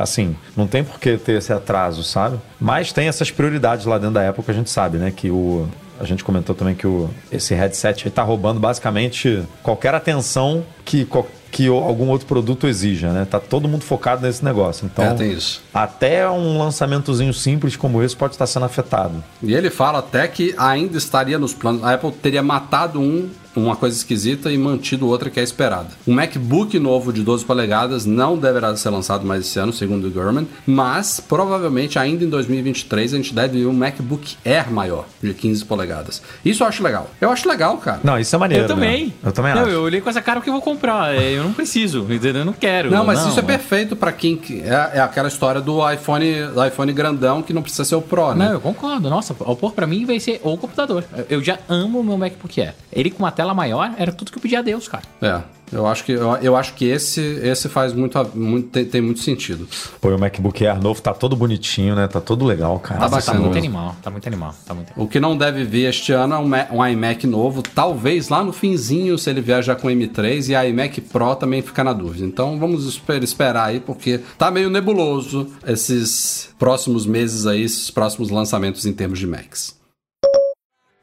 Assim, não tem por que ter esse atraso, sabe? Mas tem essas prioridades lá dentro da Apple que a gente sabe, né? Que o. A gente comentou também que o, esse headset aí tá roubando basicamente qualquer atenção que, que algum outro produto exija, né? Tá todo mundo focado nesse negócio. Então, É, tem isso. até um lançamentozinho simples como esse pode estar sendo afetado. E ele fala até que ainda estaria nos planos. A Apple teria matado um uma coisa esquisita e mantido outra que é esperada. Um MacBook novo de 12 polegadas não deverá ser lançado mais esse ano, segundo o Gurman, mas provavelmente ainda em 2023 a gente deve ver um MacBook Air maior, de 15 polegadas. Isso eu acho legal. Eu acho legal, cara. Não, isso é maneiro. Eu também. né? Eu também não, acho. eu olhei com essa cara porque eu vou comprar. é, Eu não preciso, entendeu? Eu não quero. Não, mas isso é perfeito pra quem. que- É, é aquela história do iPhone, do iPhone grandão que não precisa ser o Pro, né? Não, eu concordo. Nossa, o por pra mim vai ser o computador. Eu já amo o meu MacBook Air. Ele com uma tela maior era tudo que eu pedi a Deus, cara. É. Eu acho que, eu, eu acho que esse, esse faz muito, muito tem, tem muito sentido. Pô, o MacBook Air novo tá todo bonitinho, né? Tá todo legal, cara. Tá Nossa, tá bacana. muito animal. Tá muito animal. Tá muito O que não deve vir este ano é um, um iMac novo, talvez lá no finzinho, se ele vier já com M3, e a iMac Pro também fica na dúvida. Então vamos esper- esperar aí, porque tá meio nebuloso esses próximos meses aí, esses próximos lançamentos em termos de Macs.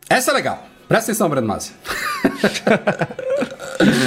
Essa é legal. Presta atenção, Breno Massi. [LAUGHS]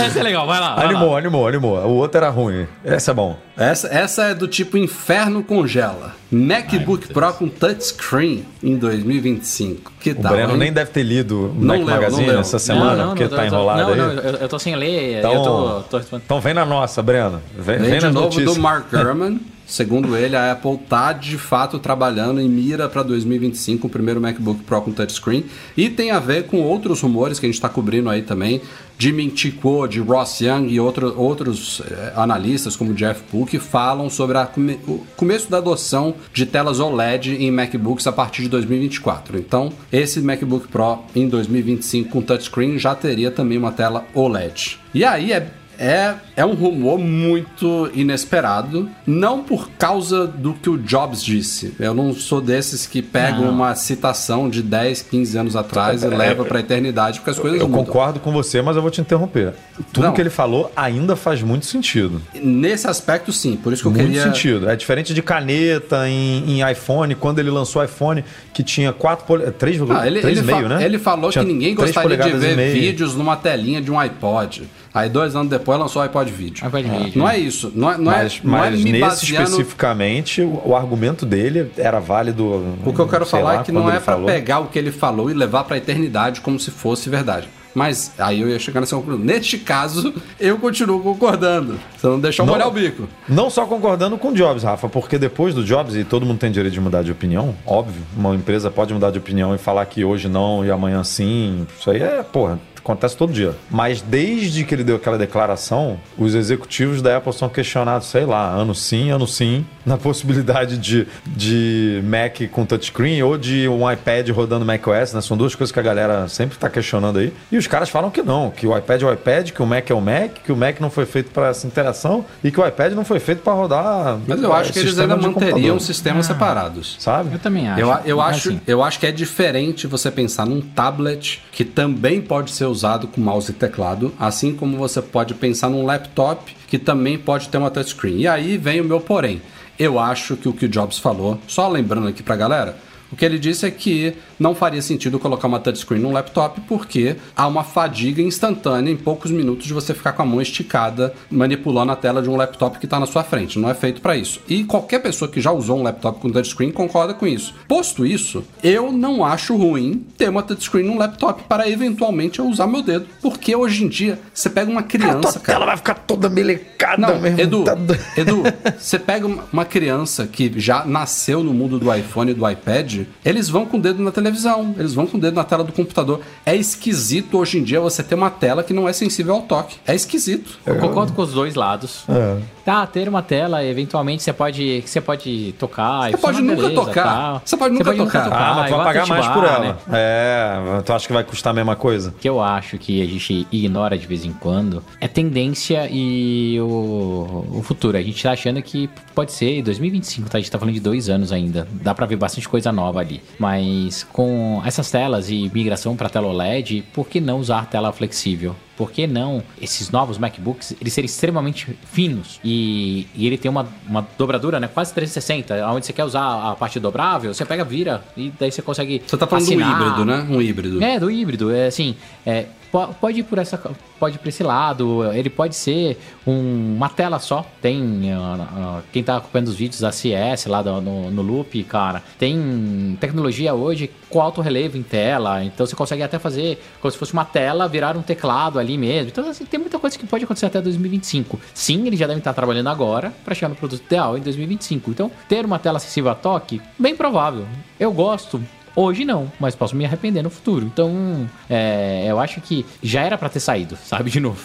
Essa é legal, vai lá. vai Animou, lá. animou, animou. O outro era ruim. Esse é bom. Essa, essa é do tipo Inferno Congela. MacBook Pro com touchscreen em 2025. Que O tal? Breno hein? nem deve ter lido o Não Mac leu, não Magazine leu. essa semana, porque não, tá tô- tô- enrolado não, aí. Não, eu, eu tô sem ler. Então, eu tô, tô respondendo. então vem na nossa, Breno. Vem, Vem vem de novo notícias. do Mark Gurman. [LAUGHS] Segundo ele, a Apple tá de fato trabalhando em mira para 2025 o primeiro MacBook Pro com touchscreen. E tem a ver com outros rumores que a gente está cobrindo aí também, de Min Chi Kuo, de Ross Young e outro, outros eh, analistas como Jeff Poole que falam sobre a o começo da adoção de telas OLED em MacBooks a partir de 2024. Então, esse MacBook Pro em 2025 com touchscreen já teria também uma tela OLED. E aí é é, é um rumor muito inesperado, não por causa do que o Jobs disse. Eu não sou desses que pegam Não. uma citação de 10, 15 anos atrás e leva pra eternidade, porque as coisas Eu mudam. concordo com você, mas eu vou te interromper. Tudo Não. que ele falou ainda faz muito sentido. Nesse aspecto, sim. Por isso que eu muito queria. sentido. É diferente de caneta em, em iPhone, quando ele lançou o iPhone, que tinha 4 pole... 3, Ah, ele, ele, fa- né? ele falou Tinha que ninguém gostaria de ver vídeos numa telinha de um iPod. Aí, dois anos depois, lançou o iPod Video. iPod Video. Não é isso. Não é, não Mas, é, não é mas me nesse baseando- especificamente, o, o argumento dele era válido. O que eu quero falar lá, é que não é falou. pegar o que ele falou e levar pra eternidade como se fosse verdade. Mas aí eu ia chegar nessa conclusão. Neste caso, eu continuo concordando. Você não deixou Não. molhar o bico. Não só concordando com o Jobs, Rafa, porque depois do Jobs, e todo mundo tem direito de mudar de opinião, óbvio, uma empresa pode mudar de opinião e falar que hoje não e amanhã sim. Isso aí é, porra, acontece todo dia. Mas desde que ele deu aquela declaração, os executivos da Apple são questionados, sei lá, ano sim, ano sim, na possibilidade de, de Mac com touchscreen ou de um iPad rodando macOS, né? São duas coisas que a galera sempre está questionando aí. E os caras falam que não, que o iPad é o iPad, que o Mac é o Mac, que o Mac não foi feito para essa interação e que o iPad não foi feito para rodar. Mas eu acho que eles ainda manteriam sistemas separados. Sabe? Eu também acho. Eu, eu, acho, assim, eu acho que é diferente você pensar num tablet que também pode ser usado com mouse e teclado, assim como você pode pensar num laptop que também pode ter uma touchscreen. E aí vem o meu porém. Eu acho que o que o Jobs falou, só lembrando aqui pra galera, o que ele disse é que não faria sentido colocar uma touchscreen num laptop porque há uma fadiga instantânea em poucos minutos de você ficar com a mão esticada manipulando a tela de um laptop que está na sua frente. Não é feito para isso. E qualquer pessoa que já usou um laptop com touchscreen concorda com isso. Posto isso, eu não acho ruim ter uma touchscreen num laptop para eventualmente eu usar meu dedo. Porque hoje em dia você pega uma criança, cara. Ela vai ficar toda melecada Não, mesmo. Edu, Tá Edu, [LAUGHS] você pega uma criança que já nasceu no mundo do iPhone e do iPad, eles vão com o dedo na televisão, eles vão com o dedo na tela do computador. É esquisito hoje em dia você ter uma tela que não é sensível ao toque. É esquisito. Eu concordo com os dois lados. É. Tá, ter uma tela, eventualmente você pode, você pode tocar. Você pode nunca tocar. Você pode nunca tocar. Ah, mas tu vai a pagar mais por ela. né? É, tu acha que vai custar a mesma coisa? que eu acho que a gente ignora de vez em quando é tendência e o, o futuro. A gente tá achando que pode ser 2025, tá? A gente tá falando de dois anos ainda. Dá pra ver bastante coisa nova ali. Mas com essas telas e migração pra tela OLED, por que não usar tela flexível? Por que não esses novos MacBooks eles serem extremamente finos e, e ele tem uma, uma dobradura, né? Quase 360, onde você quer usar a parte dobrável, você pega, vira e daí você consegue Você tá falando assinar. do híbrido, né? Um híbrido. É, do híbrido. É assim, é, pode ir por essa, pode ir por esse lado. Ele pode ser um- uma tela só. Tem ah, ah, quem tá acompanhando os vídeos da CS lá do- no, no Loop, cara. Tem tecnologia hoje com alto relevo em tela. Então você consegue até fazer como se fosse uma tela virar um teclado ali mesmo. Então assim, tem muita coisa que pode acontecer até 2025. Sim, eles já devem estar trabalhando agora para chegar no produto ideal em 2025. Então ter uma tela acessível a toque, bem provável. Eu gosto. Hoje não, mas posso me arrepender no futuro. Então, é, eu acho que já era pra ter saído, [LAUGHS] sabe? De novo.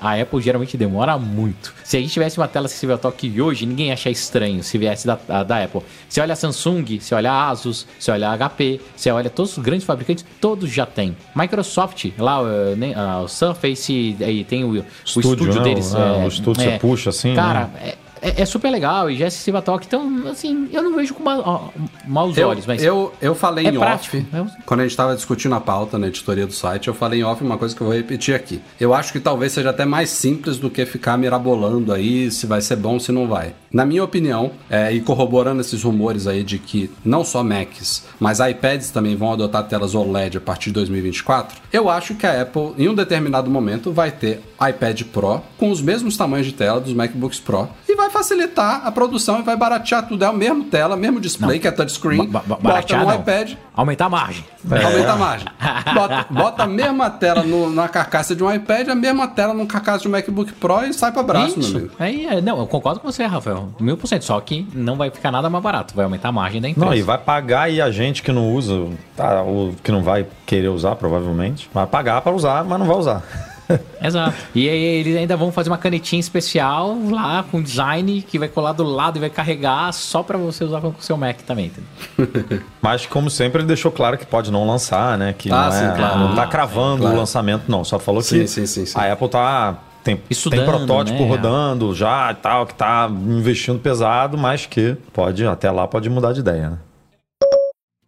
A Apple geralmente demora muito. Se a gente tivesse uma tela acessível a toque hoje, ninguém ia achar estranho se viesse da, a- da Apple. Você olha a Samsung, você olha a Asus, você olha a HP, você olha todos os grandes fabricantes, todos já têm. Microsoft, lá nem- ah, o Surface, aí tem o, o estúdio, né? deles. O- ah, o estúdio você puxa assim, Cara, né? É, é- super legal e já é acessível a toque. Então, assim, eu não vejo com ma- maus Eu, olhos, mas. eu, eu falei é em prático. off, Eu- quando a gente estava discutindo a pauta na editoria do site, eu falei em off uma coisa que eu vou repetir aqui. Eu acho que talvez seja até mais simples do que ficar mirabolando aí se vai ser bom, se não vai. Na minha opinião, é, e corroborando esses rumores aí de que não só Macs, mas iPads também vão adotar telas OLED a partir de 2024, eu acho que a Apple, em um determinado momento, vai ter iPad Pro com os mesmos tamanhos de tela dos MacBooks Pro e vai facilitar a produção e vai baratear tudo. É a mesma tela, mesmo display, que é touchscreen, Ba- ba- bota baratear, no não. iPad, Aumentar a margem. Aumenta a margem. [LAUGHS] Bota, bota a mesma tela no- na carcaça de um iPad, a mesma tela no carcaça de um MacBook Pro e sai pra braço, meu Isso. amigo. Aí, é, não, eu concordo com você, Rafael. Mil por cento. Só que não vai ficar nada mais barato. Vai aumentar a margem da empresa. Não, e vai pagar e a gente que não usa, tá, o que não vai querer usar, provavelmente, vai pagar para usar, mas não vai usar. [LAUGHS] Exato. E aí eles ainda vão fazer uma canetinha especial lá com design que vai colar do lado e vai carregar só pra você usar com o seu Mac também. entendeu? [LAUGHS] Mas, como sempre, ele deixou claro que pode não lançar, né? Que Ah, não, sim, é, claro. não tá cravando Claro. o lançamento, não. Só falou Sim, que sim, sim, sim. a Apple tá. Tem, Estudando, tem protótipo né? rodando já e tal, que tá investindo pesado, mas que pode, até lá, pode mudar de ideia, né?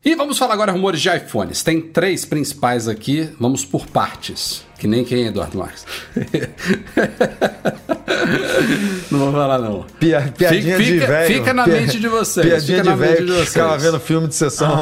E vamos falar agora rumores de iPhones. Tem três principais aqui, vamos por partes. Que nem quem, Eduardo Marques? [LAUGHS] não vou falar, não. Pia, piadinha Fica- de velho. fica na mente de vocês, Piadinha fica de na mente velho de que vocês. ficava vendo filme de sessão.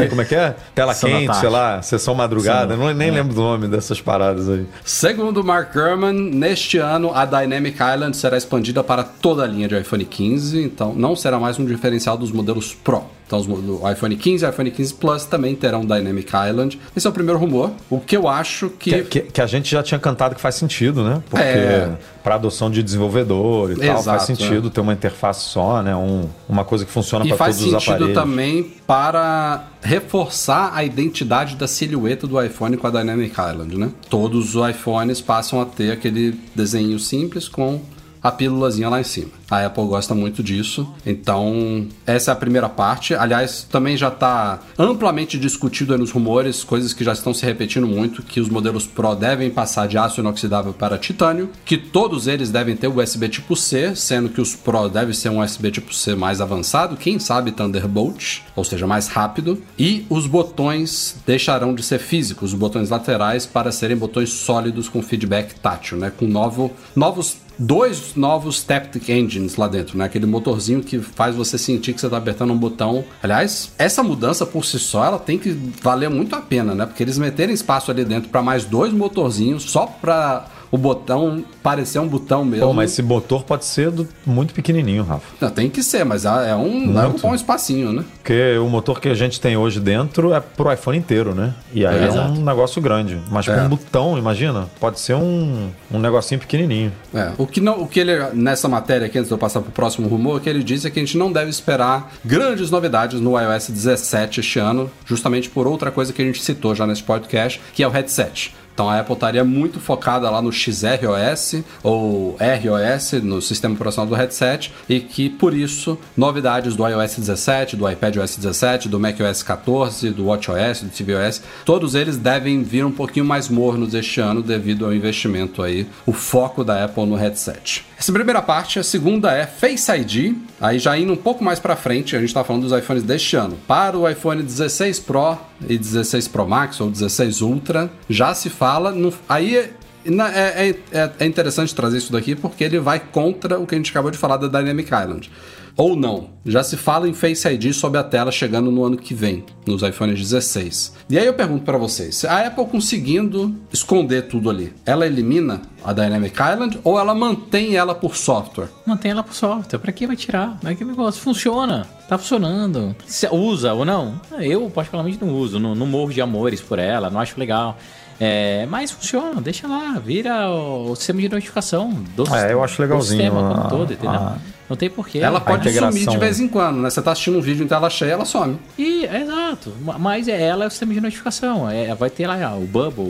é, como é que é? Tela quente, tarde. sei lá, sessão madrugada. Não, nem lembro do nome dessas paradas aí. Segundo Mark Gurman, neste ano a Dynamic Island será expandida para toda a linha de iPhone 15, então não será mais um diferencial dos modelos Pro. Então, os o iPhone 15 e iPhone 15 Plus também terão Dynamic Island. Esse é o primeiro rumor. O que eu acho que. Que, que- que a gente já tinha cantado que faz sentido, né? Porque É. para adoção de desenvolvedor e tal, Exato, faz sentido ter uma interface só, né? Um, uma coisa que funciona para faz todos os sentido aparelhos. também para reforçar a identidade da silhueta do iPhone com a Dynamic Island, né? Todos os iPhones passam a ter aquele desenho simples com a pílulazinha lá em cima. A Apple gosta muito disso, então essa é a primeira parte. Aliás, também já está amplamente discutido nos rumores, coisas que já estão se repetindo muito, que os modelos Pro devem passar de aço inoxidável para titânio, que todos eles devem ter USB tipo C, sendo que os Pro devem ser um USB tipo C mais avançado, quem sabe Thunderbolt, ou seja, mais rápido, e os botões deixarão de ser físicos, os botões laterais para serem botões sólidos com feedback tátil, né, com novo, novos dois novos Taptic Engines lá dentro, né? Aquele motorzinho que faz você sentir que você tá apertando um botão. Aliás, essa mudança por si só, ela tem que valer muito a pena, né? Porque eles meterem espaço ali dentro para mais dois motorzinhos só para o botão parecer um botão mesmo. Pô, mas esse motor pode ser do- muito pequenininho, Rafa. Não, tem que ser, mas é um, vai ocupar um espacinho, né? Porque o motor que a gente tem hoje dentro é pro iPhone inteiro, né? E aí É, é, um negócio grande. Mas com É. um botão, imagina, pode ser um, um negocinho pequenininho. É, o que não, o que ele nessa matéria aqui antes de eu passar pro próximo rumor, que ele diz é que a gente não deve esperar grandes novidades no iOS 17 este ano, justamente por outra coisa que a gente citou já nesse podcast, que é o headset. Então a Apple estaria muito focada lá no XROS ou ROS, no sistema operacional do headset, e que por isso novidades do iOS 17, do iPadOS 17, do macOS 14, do WatchOS, do tvOS, todos eles devem vir um pouquinho mais mornos este ano devido ao investimento aí, o foco da Apple no headset. Essa primeira parte, a segunda é Face ID, aí já indo um pouco mais para frente, a gente está falando dos iPhones deste ano. Para o iPhone 16 Pro e 16 Pro Max ou 16 Ultra, já se fala, no, aí na- é, é- é- é interessante trazer isso daqui porque ele vai contra o que a gente acabou de falar da Dynamic Island. Ou não. Já se fala em Face ID sob a tela chegando no ano que vem, nos iPhones 16. E aí eu pergunto pra vocês, a Apple conseguindo esconder tudo ali, ela elimina a Dynamic Island ou ela mantém ela por software? Mantém ela pro software. Pra que vai tirar? É que negócio. Funciona. Tá funcionando. Se usa ou não? Eu, particularmente, não uso. Não, não morro de amores por ela. Não acho legal. É, mas funciona. Deixa lá. Vira o, o sistema de notificação. Do É, eu acho legalzinho, Do sistema como a- um todo, entendeu? a- Não tem porquê. Ela pode integração. sumir de vez em quando, né? Você tá assistindo um vídeo em tela cheia, ela some. E, é exato. Ma- Mas é, ela é o sistema de notificação. É, vai ter lá ah, o Bubble,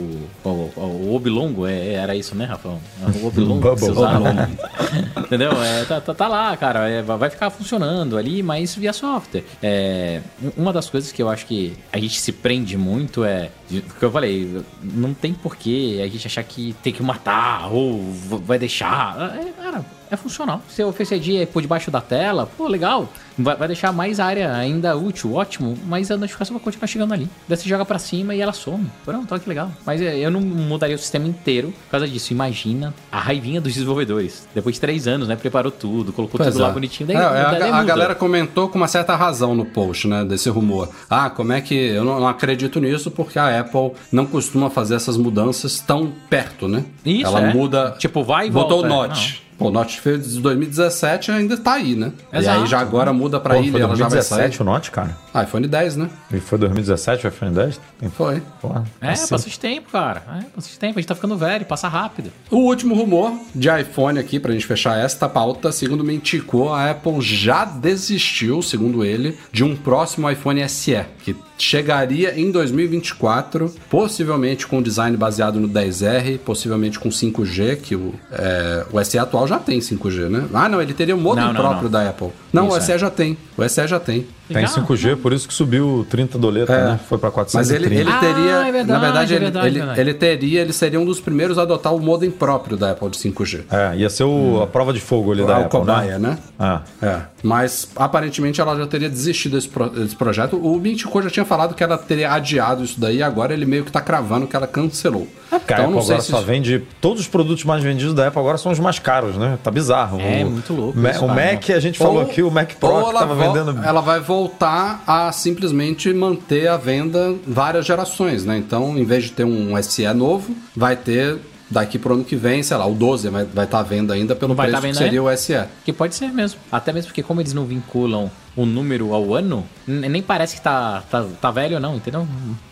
o, o, o Oblongo, é, era isso, né, Rafael? O Oblongo que você usava. [LAUGHS] Entendeu? É, tá, tá- tá lá, cara. É, vai ficar funcionando ali, mas via software. É, um- uma das coisas que eu acho que a gente se prende muito é. de- O que eu falei, não tem porquê a gente achar que tem que matar ou vai deixar. É, cara, é funcional. Se o Face ID é por debaixo da tela, pô, legal. Vai, vai deixar mais área ainda útil, ótimo, mas a notificação vai continuar chegando ali. Daí você joga pra cima e ela some. Pronto, olha que legal. Mas é, eu não mudaria o sistema inteiro por causa disso. Imagina a raivinha dos desenvolvedores. Depois de três anos, né? Preparou tudo, colocou Pois tudo lá é. bonitinho. Daí, É, é, a, daí a galera comentou com uma certa razão no post, né, desse rumor. Ah, como é que eu não, não acredito nisso porque a Apple não costuma fazer essas mudanças tão perto, né? Isso, Ela é. muda. Tipo, vai e botou volta, o é, Note. Pô, o Note fez de 2017 ainda tá aí, né? E Exato. aí já agora muda pra Pô, ilha, foi ela já vai 2017 sair. o Note, cara? Ah, iPhone 10, né? E foi 2017 o iPhone 10? Foi. Porra, É, assim. passa de tempo, cara. É, passa de tempo. A gente tá ficando velho, passa rápido. O último rumor de iPhone aqui, pra gente fechar esta pauta, segundo me indicou, a Apple já desistiu, segundo ele, de um próximo iPhone SE, que chegaria em 2024, possivelmente com design baseado no 10R, possivelmente com 5G, que o, é, o SE atual já tem 5G, né? Ah, não, ele teria um modem Não, não, próprio não. da Apple. Não, Isso, o SE já tem. O SE já tem. Tem Legal. 5G, por isso que subiu 30 doleta, É. né? Foi pra Mas 430. ele, ele Ah, teria. é verdade, na verdade, é ele, verdade, ele, verdade. ele teria, ele seria um dos primeiros a adotar o modem próprio da Apple de 5G. É, ia ser o- a prova de fogo ali da Ah, o Apple, cobaia, né? né? Ah. É, mas aparentemente ela já teria desistido desse, pro- desse projeto. O Mintico já tinha falado que ela teria adiado isso daí, agora ele meio que tá cravando que ela cancelou. Porque a Apple agora só isso- vende. Todos os produtos mais vendidos da Apple agora são os mais caros, né? Tá bizarro. É, o, muito louco Ma- isso, o cara. Mac, a gente falou Ou- aqui, o Mac Pro que tava vendendo. Ela vai voltar a simplesmente manter a venda várias gerações, né? Então, em vez de ter um SE novo, vai ter daqui pro ano que vem, sei lá, o 12 vai estar à venda ainda pelo Vai preço tá que vendo seria o SE. Que pode ser mesmo. Até mesmo porque como eles não vinculam o número ao ano, nem parece que tá, tá, tá velho ou não, entendeu?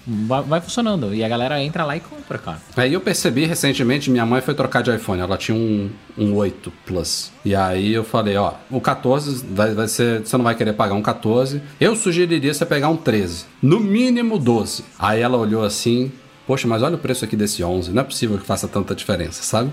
Vai, vai funcionando. E a galera entra lá e compra, cara. Aí eu percebi recentemente, minha mãe foi trocar de iPhone, ela tinha um, um 8 Plus. E aí eu falei, ó, o 14 vai, vai ser, você não vai querer pagar um 14. Eu sugeriria você pegar um 13, no mínimo 12. Aí ela olhou assim, poxa, mas olha o preço aqui desse 11, não é possível que faça tanta diferença, sabe?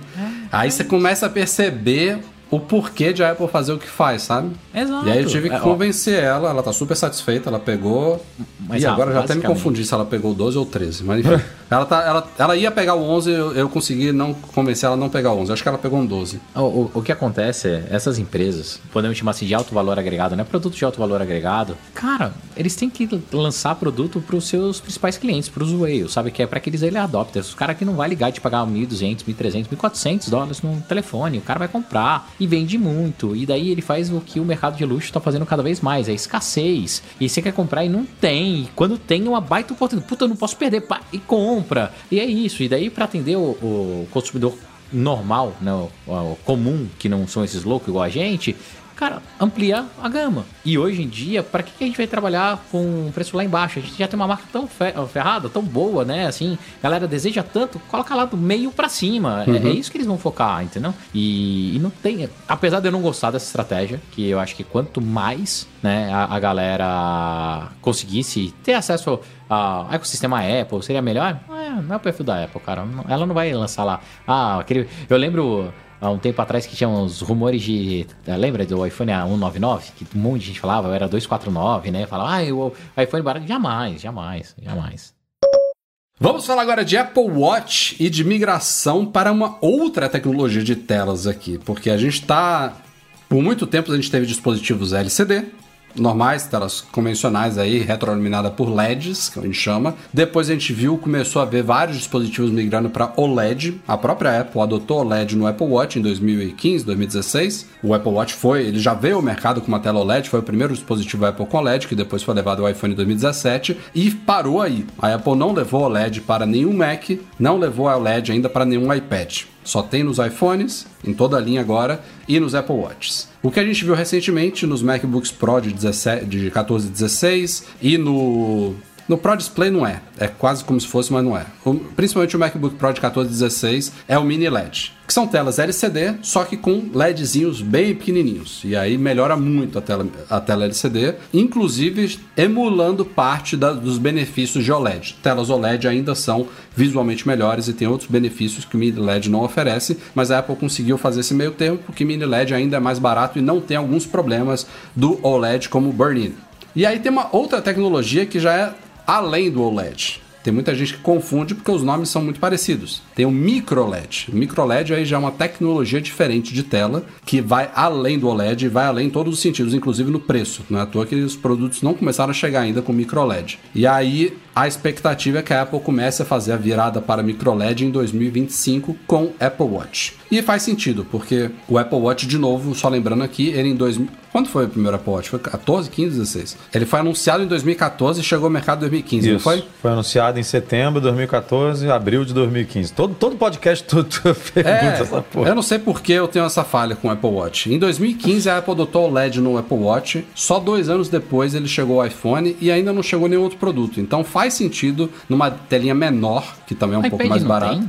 Aí você começa a perceber o porquê de a Apple fazer o que faz, sabe? Exato. E aí eu tive que É, ó. convencer ela, ela tá super satisfeita, ela pegou. Mas, e ah, agora eu já até me confundi se ela pegou o 12 ou o 13, mas enfim. [LAUGHS] ela, tá, ela, ela ia pegar o 11, eu, eu consegui não convencer ela a não pegar o 11. Acho que ela pegou um 12. O, o, o que acontece é, essas empresas, podemos chamar assim de alto valor agregado, né? Produto de alto valor agregado, cara, eles têm que lançar produto para os seus principais clientes, para os whales, sabe? Que é para aqueles early adopters. Os caras que não vai ligar de pagar 1.200, 1.300, 1.400 dólares no telefone. O cara vai comprar e vende muito. E daí ele faz o que o mercado de luxo tá fazendo cada vez mais, é escassez. E você quer comprar e não tem. E quando tem, é uma baita oportunidade. Puta, eu não posso perder. pá, E compra. E é isso. E daí, para atender o, o consumidor normal, né, o, o comum, que não são esses loucos igual a gente, cara, amplia a gama. E hoje em dia, para que que a gente vai trabalhar com um preço lá embaixo? A gente já tem uma marca tão fe- ferrada, tão boa, né? Assim, a galera deseja tanto, coloca lá do meio para cima. É- É, isso que eles vão focar, entendeu? E, e não tem. Apesar de eu não gostar dessa estratégia, que eu acho que quanto mais né, a, a galera conseguisse ter acesso ao ecossistema Apple, seria melhor? É, não é o perfil da Apple, cara. Não- Ela não vai lançar lá. Ah, aquele. Eu lembro há um tempo atrás que tinha uns rumores de. eh, Lembra do iPhone 199? Que um monte de gente falava, era 249, né? Falava, ah, o iPhone barato. Jamais, jamais, jamais. Vamos falar agora de Apple Watch e de migração para uma outra tecnologia de telas aqui, porque a gente está por muito tempo a gente teve dispositivos LCD normais, telas convencionais aí, retroiluminada por LEDs, que a gente chama. Depois a gente viu, começou a ver vários dispositivos migrando para OLED. A própria Apple adotou OLED no Apple Watch em 2015, 2016. O Apple Watch foi, ele já veio ao mercado com uma tela OLED, foi o primeiro dispositivo Apple com OLED, que depois foi levado ao iPhone em 2017 e parou aí. A Apple não levou OLED para nenhum Mac, não levou a OLED ainda para nenhum iPad. Só tem nos iPhones, em toda a linha agora, e nos Apple Watches. O que a gente viu recentemente nos MacBooks Pro de, 17, de 14 e 16 e no no Pro Display não é. É quase como se fosse, mas não é. O, principalmente o MacBook Pro de 14 e 16 é o Mini LED. Que são telas LCD, só que com LEDzinhos bem pequenininhos. E aí melhora muito a tela, a tela LCD, inclusive emulando parte da, dos benefícios de OLED. Telas OLED ainda são visualmente melhores e tem outros benefícios que o Mini LED não oferece, mas a Apple conseguiu fazer esse meio tempo porque Mini LED ainda é mais barato e não tem alguns problemas do OLED como burn-in. E aí tem uma outra tecnologia que já é além do OLED. Tem muita gente que confunde porque os nomes são muito parecidos. Tem o micro LED. O micro LED aí já é uma tecnologia diferente de tela que vai além do OLED vai além em todos os sentidos, inclusive no preço. Não é à toa que os produtos não começaram a chegar ainda com micro LED. E aí a expectativa é que a Apple comece a fazer a virada para micro LED em 2025 com Apple Watch. E faz sentido, porque o Apple Watch, de novo, só lembrando aqui, ele em 2000. Quando foi o primeiro Apple Watch? Foi 14, 15, 16? Ele foi anunciado em 2014 e chegou ao mercado em 2015, Isso. não foi? Foi anunciado em setembro de 2014, abril de 2015. Todo, todo podcast [LAUGHS] tu, tu pergunta É, essa porra. eu não sei por que eu tenho essa falha com o Apple Watch. Em 2015, a Apple adotou o LED no Apple Watch. Só dois anos depois ele chegou ao iPhone e ainda não chegou nenhum outro produto. Então faz sentido numa telinha menor, que também é um O pouco mais barato.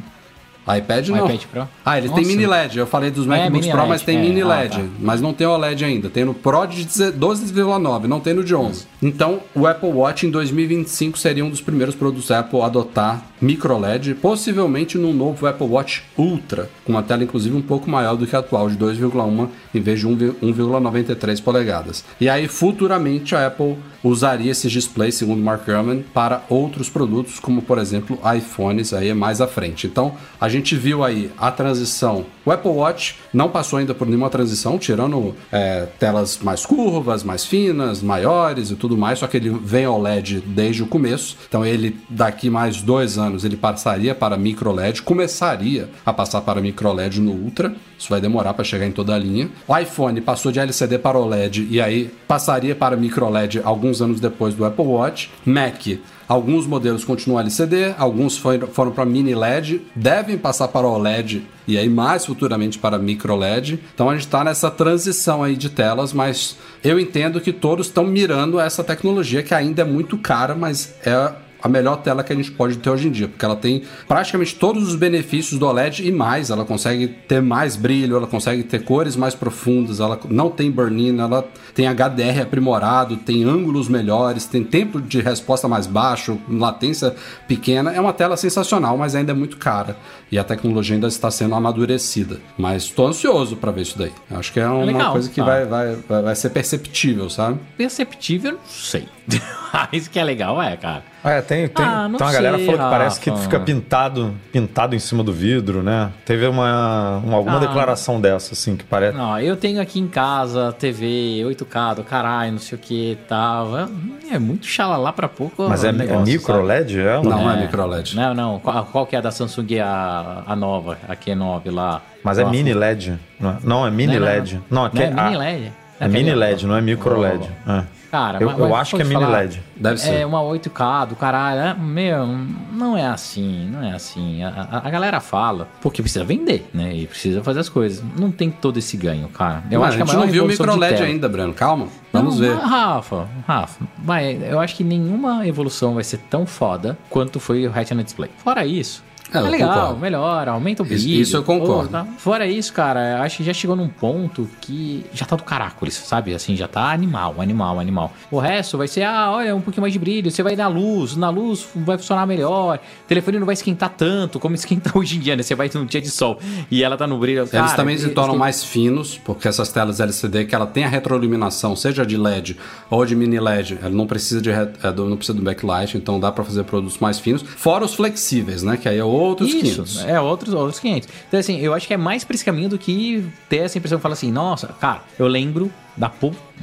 iPad O não. iPad Pro? Ah, ele tem Nossa. mini LED. Eu falei dos É, MacBooks mini Pro, LED, mas tem é. mini Ah, LED. tá. Mas não tem OLED ainda. Tem no Pro de 12,9, não tem no de 11. Então, o Apple Watch em 2025 seria um dos primeiros produtos Apple a adotar micro LED, possivelmente num novo Apple Watch Ultra, com uma tela inclusive um pouco maior do que a atual, de 2,1 em vez de 1,93 polegadas. E aí, futuramente, a Apple usaria esses displays, segundo Mark Gurman, para outros produtos, como por exemplo iPhones, aí é mais à frente. Então, a gente viu aí a transição. O Apple Watch não passou ainda por nenhuma transição, tirando é, telas mais curvas, mais finas, maiores e tudo mais, só que ele vem ao LED desde o começo. Então, ele, daqui mais dois anos, ele passaria para micro LED, começaria a passar para micro LED no Ultra. Isso vai demorar para chegar em toda a linha. O iPhone passou de LCD para OLED e aí passaria para micro LED alguns anos depois do Apple Watch. Mac Alguns modelos continuam LCD, alguns foram, foram para mini LED, devem passar para OLED e aí mais futuramente para micro LED. Então a gente está nessa transição aí de telas, mas eu entendo que todos estão mirando essa tecnologia que ainda é muito cara, mas é a melhor tela que a gente pode ter hoje em dia, porque ela tem praticamente todos os benefícios do OLED e mais. Ela consegue ter mais brilho, ela consegue ter cores mais profundas, ela não tem burn-in, ela tem HDR aprimorado, tem ângulos melhores, tem tempo de resposta mais baixo, latência pequena. É uma tela sensacional, mas ainda é muito cara e a tecnologia ainda está sendo amadurecida. Mas estou ansioso para ver isso daí. Acho que é uma legal, coisa que tá. vai, vai, vai, vai ser perceptível, sabe? Perceptível, não sei. [LAUGHS] Isso que é legal, é, cara. É, tem, tem, Ah, não tem uma galera falou que parece que fica pintado, pintado em cima do vidro, né? Teve uma, uma- alguma Ah. declaração dessa, assim, que parece. Não, eu tenho aqui em casa TV 8K do caralho, não sei o que e tal. É- É muito xalala pra pouco. Mas é, é negócio, micro sabe? LED? É, Não, é micro LED. Não, não. Qual, qual que é a da Samsung, a, a nova, a Q9 lá? Mas é mini LED. Não, é- não, é mini não, não, LED. Não, Não, aqui é mini LED. É mini LED, não é micro Oh. LED. É. Cara, Eu, mas- eu mas acho que é mini LED. Deve ser. É uma 8K do caralho. é, Meu, não é assim, não é assim. A, a- a galera fala, porque precisa vender, né? E precisa fazer as coisas. Não tem todo esse ganho, cara. Eu Mas acho que a gente maior não viu o micro LED ainda, Breno. Calma. Vamos Não, ver. mas, Rafa, Rafa, vai, eu acho que nenhuma evolução vai ser tão foda quanto foi o Retina Display. Fora isso, É, é, legal, concordo. melhora, aumenta o Isso- brilho. isso eu concordo. pô, tá. Fora isso, cara, acho que já chegou num ponto que já tá do caracoles, sabe? Assim, já tá animal, animal, animal. O resto vai ser, ah, olha, um pouquinho mais de brilho, você vai dar luz, na luz vai funcionar melhor, o telefone não vai esquentar tanto como [LAUGHS] esquenta hoje em dia, né? Você vai num dia de sol e ela tá no brilho. Eles cara, também se eles tornam mais finos, porque essas telas LCD que ela tem a retroiluminação, seja de LED ou de mini LED, ela não precisa de é, não precisa do backlight, então dá pra fazer produtos mais finos, fora os flexíveis, né, que aí é outros Isso, 500. é outros, outros 500. Então, assim, eu acho que é mais pra esse caminho do que ter essa impressão que fala assim, nossa, cara, eu lembro da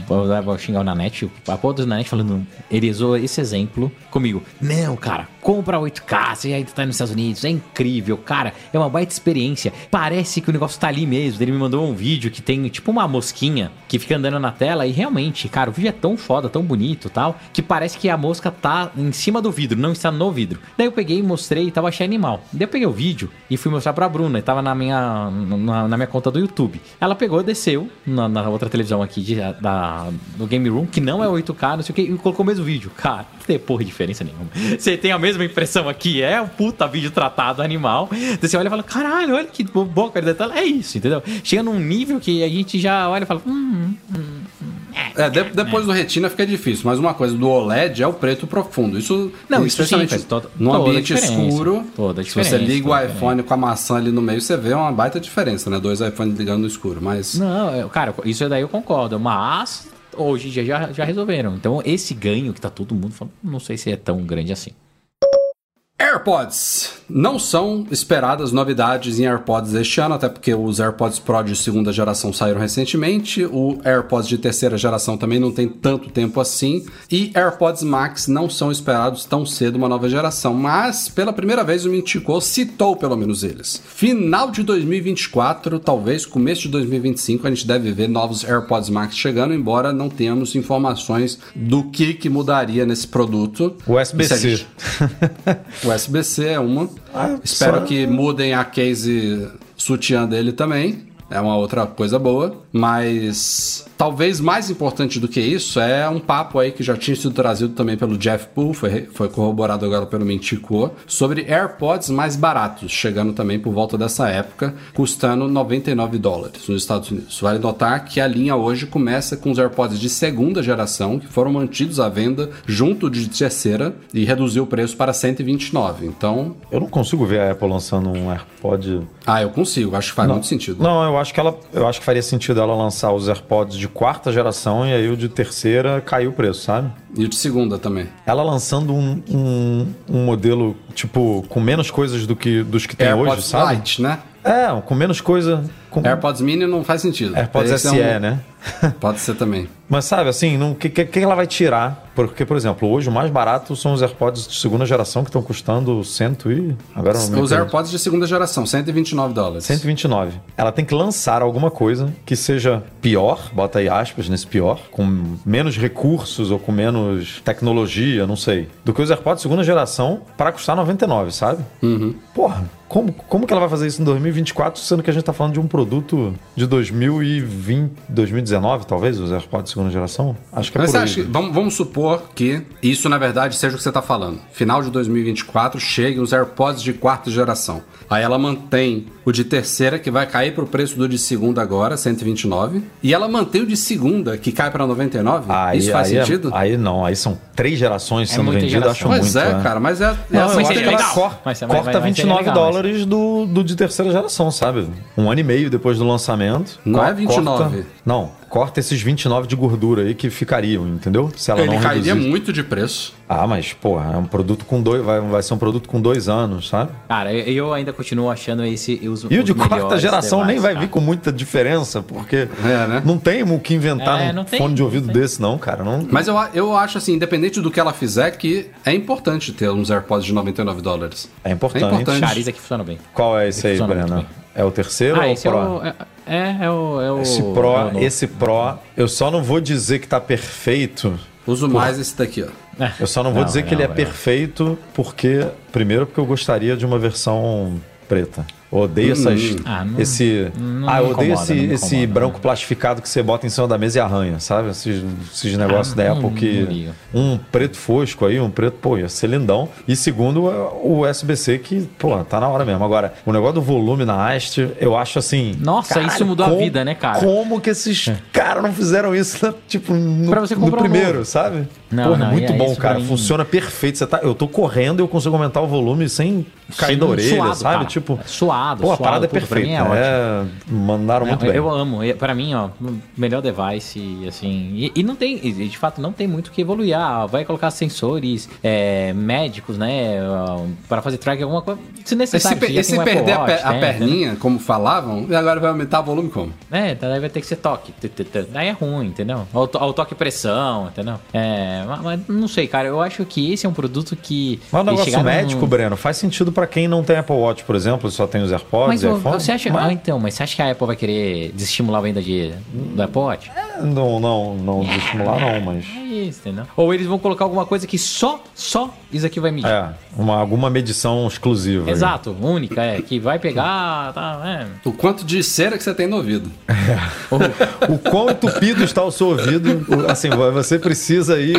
vou, xingar o Nanete, a porra do Nanete falando, ele usou esse exemplo comigo. Não, cara, compra 8K, você aí tá nos Estados Unidos, é incrível, cara, é uma baita experiência. Parece que o negócio tá ali mesmo. Ele me mandou um vídeo que tem tipo uma mosquinha que fica andando na tela e realmente, cara, o vídeo é tão foda, tão bonito tal, que parece que a mosca tá em cima do vidro, não está no vidro. Daí eu peguei mostrei e tava achei animal. Daí eu peguei o vídeo e fui mostrar pra Bruna, e tava na minha, na, na minha conta do YouTube. Ela pegou, desceu na, na outra televisão aqui de, da, do Game Room, que não é 8K, não sei o que, e colocou o mesmo vídeo. Cara, tem porra de diferença nenhuma. Você tem a mesma impressão aqui, é um puta vídeo tratado animal. Você olha e fala, caralho, olha que boa qualidade. É isso, entendeu? Chega num nível que a gente já olha e fala, hum, hum, hum. É, de- depois do retina fica difícil, mas uma coisa do OLED é o preto profundo. Isso, Não, isso especialmente sim, toda- num ambiente escuro. Toda se você liga o iPhone com a maçã ali no meio, você vê uma baita diferença, né? Dois iPhones ligando no escuro, mas Não, é, cara, isso daí eu concordo. Mas hoje já, já resolveram. Então esse ganho que tá todo mundo falando, não sei se é tão grande assim. AirPods. Não são esperadas novidades em AirPods este ano, até porque os AirPods Pro de segunda geração saíram recentemente, o AirPods de terceira geração também não tem tanto tempo assim, e AirPods Max não são esperados tão cedo uma nova geração, mas pela primeira vez o Mintico citou pelo menos eles. Final de 2024, talvez começo de 2025, a gente deve ver novos AirPods Max chegando, embora não tenhamos informações do que, que mudaria nesse produto. USB-C. [LAUGHS] USB-C é uma. Ah, Espero só- que mudem a case sutiã dele também. É uma outra coisa boa. Mas talvez mais importante do que isso é um papo aí que já tinha sido trazido também pelo Jeff Poole, foi, foi corroborado agora pelo Mintico, sobre AirPods mais baratos, chegando também por volta dessa época, custando 99 dólares nos Estados Unidos. Vale notar que a linha hoje começa com os AirPods de segunda geração, que foram mantidos à venda junto de terceira e reduziu o preço para 129. Então, Eu não consigo ver a Apple lançando um AirPod. ah, eu consigo, acho que faz muito sentido. Não, eu acho que ela, eu acho que faria sentido ela lançar os AirPods de quarta geração e aí o de terceira caiu o preço, sabe? E o de segunda também. Ela lançando um, um, um modelo, tipo, com menos coisas do que dos que tem AirPods hoje, sabe? Lite, né? É, com menos coisa. AirPods Mini não faz sentido. AirPods Esse é SE, um- né? [LAUGHS] Pode ser também. Mas sabe, assim, o que, que, que ela vai tirar? Porque, por exemplo, hoje o mais barato são os AirPods de segunda geração que estão custando cento e... Agora não Os. AirPods de segunda geração, 129 dólares. 129. Ela tem que lançar alguma coisa que seja pior, bota aí aspas nesse pior, com menos recursos ou com menos tecnologia, não sei, do que os AirPods de segunda geração para custar 99, sabe? Uhum. Porra, como, como que ela vai fazer isso em 2024, sendo que a gente tá falando de um produto de 2020, 2019, talvez, os AirPods de segunda geração? Acho que é Mas por você aí. acha que, vamos, vamos supor que isso, na verdade, seja o que você está falando. Final de 2024, cheguem os AirPods de quarta geração. Aí ela mantém o de terceira, que vai cair para o preço do de segunda agora, 129. E ela mantém o de segunda, que cai para 99. Aí, isso faz aí é- sentido? aí não, aí são três gerações É sendo vendidas, acho geração. pois muito. é, né? cara, mas é, é Não, assim eu que acho seria que ela Mas- mas- corta mas- mas seria 29 legal, dólares do, do de terceira geração, sabe? Um ano e meio depois do lançamento. Não co- é 29. Corta, não, corta esses 29 de gordura aí que ficariam, entendeu? Se ela Ele não cairia reduzir. muito de preço. Ah, mas, porra, é um produto com dois. Vai, vai ser um produto com dois anos, sabe? Cara, eu- eu ainda continuo achando esse. Os, E o de quarta geração nem devices, vai cara. vir com muita diferença, porque É, né? não tem o que inventar É, não tem, fone de ouvido desse, não, cara. Não, Mas eu, eu acho assim, independente do que ela fizer, que é importante ter uns AirPods de 99 dólares. é importante. É importante. Chariz aqui funciona bem. Qual é esse aí, Breno? É o terceiro ou Ah, é o esse é Pro? o. É, é, é o. É o Esse é o Pro, esse Pro, eu só não vou dizer que tá perfeito. Uso mais esse daqui, ó. Eu só não vou Não, dizer que ele é não, não. perfeito porque, primeiro, porque eu gostaria de uma versão preta. Eu odeio essas. Ah, não- esse. não ah, eu me odeio incomoda, esse, me esse incomoda, branco plastificado que você bota em cima da mesa e arranha, sabe? Esses, esses negócios Ah, da Apple que. Um preto fosco aí, um preto, pô, ia ser lindão. E segundo, o USB-C que, pô, tá na hora mesmo. Agora, o negócio do volume na haste, eu acho assim. Nossa, isso mudou a vida, né, cara? Como que esses caras não fizeram isso, né? tipo, no, no um primeiro, sabe? Não, Porra, não, muito é bom, cara. Funciona perfeito. Você tá, eu tô correndo e eu consigo aumentar o volume sem cair Sim, da orelha, suado, sabe? cara. Tipo, É suado. Suado, Pô, a parada é tudo. Pra perfeita. mim é ótimo. É, mandaram muito Não, bem. eu amo. E, Pra mim, ó, melhor device, e, assim. E, e não tem, e, de fato, não tem muito o que evoluir. Ah, vai colocar sensores é, médicos, né? Para fazer track, alguma coisa. Se E se, necessário. você já e se um Apple perder a, Watch, a né? perninha, como falavam, e agora vai aumentar o volume como? É, daí vai ter que ser toque. Daí é ruim, entendeu? Ou, to- ou toque pressão, entendeu? É, mas, mas não sei, cara. Eu acho que esse é um produto que. Mas o negócio médico, num- Breno, faz sentido pra quem não tem Apple Watch, por exemplo, só tem os AirPods Mas iPhone. você acha. Mas- Ah, então, mas você acha que a Apple vai querer desestimular a venda de, do Apple Watch? Não, não, não estimular não, mas... É isso, entendeu? Ou eles vão colocar alguma coisa que só, só isso aqui vai medir. É, uma, alguma medição exclusiva. aí. Exato, única, é, que vai pegar, [LAUGHS] tá, é. O quanto de cera que você tem no ouvido. O quão entupido está o seu ouvido, o- assim, você precisa aí,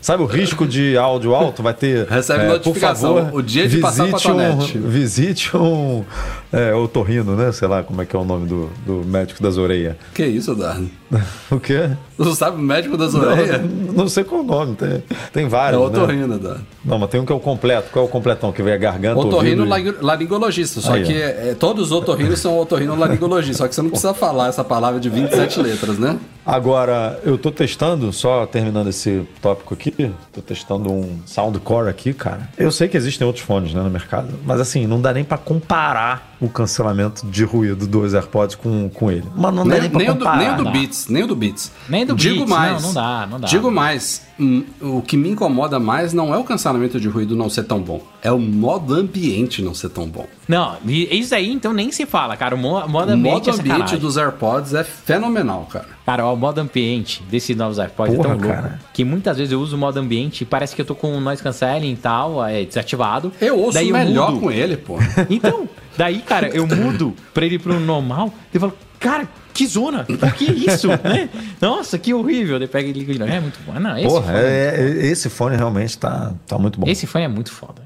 sabe o risco de áudio alto? Vai ter, Recebe é, notificação, por favor, o dia de passar visite cotonete. um, Visite um é, otorrino, né? Sei lá como é que é o nome do, do médico das orelhas. Que isso, Dardo? [LAUGHS] O quê? Você sabe o médico das orelhas? Não, não sei qual o nome, tem, tem É vários, né? otorrino, Dardo. Não, mas tem um que é o completo. Qual é o completão? Que vem a garganta, Otorrino e- laringologista, só Aí, que é, todos os otorrinos são otorrino laringologista, só que você não precisa falar essa palavra de 27 letras, né? Agora, eu tô testando, só terminando esse tópico aqui, tô testando um Soundcore aqui, cara. Eu sei que existem outros fones né, no mercado, mas assim, não dá nem pra comparar o cancelamento de ruído dos AirPods com, com ele. Mas não dá nem, Nem, pra nem o do, comparar. nem o do. Beats, nem o do Beats. Nem do Digo Beats, mais, não, não dá, não dá. Digo mais, hum, o que me incomoda mais não é o cancelamento de ruído não ser tão bom, é o modo ambiente não ser tão bom. Não, e isso aí então nem se fala, cara. O mo- modo O ambiente modo é ambiente sacanagem. dos AirPods é fenomenal, cara. Cara, ó, o modo ambiente desses novos AirPods Porra, é tão louco cara. que muitas vezes eu uso o modo ambiente e parece que eu tô com o noise cancelling e tal, é desativado. Eu ouço Daí melhor mudo. com ele, pô. [LAUGHS] Então, daí, cara, eu mudo pra ele pro normal e falo, cara, que zona! Que isso? né? Nossa, que horrível. Daí pega e liga de novo. É muito bom. Não, esse, Porra, fone, é- é- esse fone realmente tá, tá muito bom. esse fone é muito foda.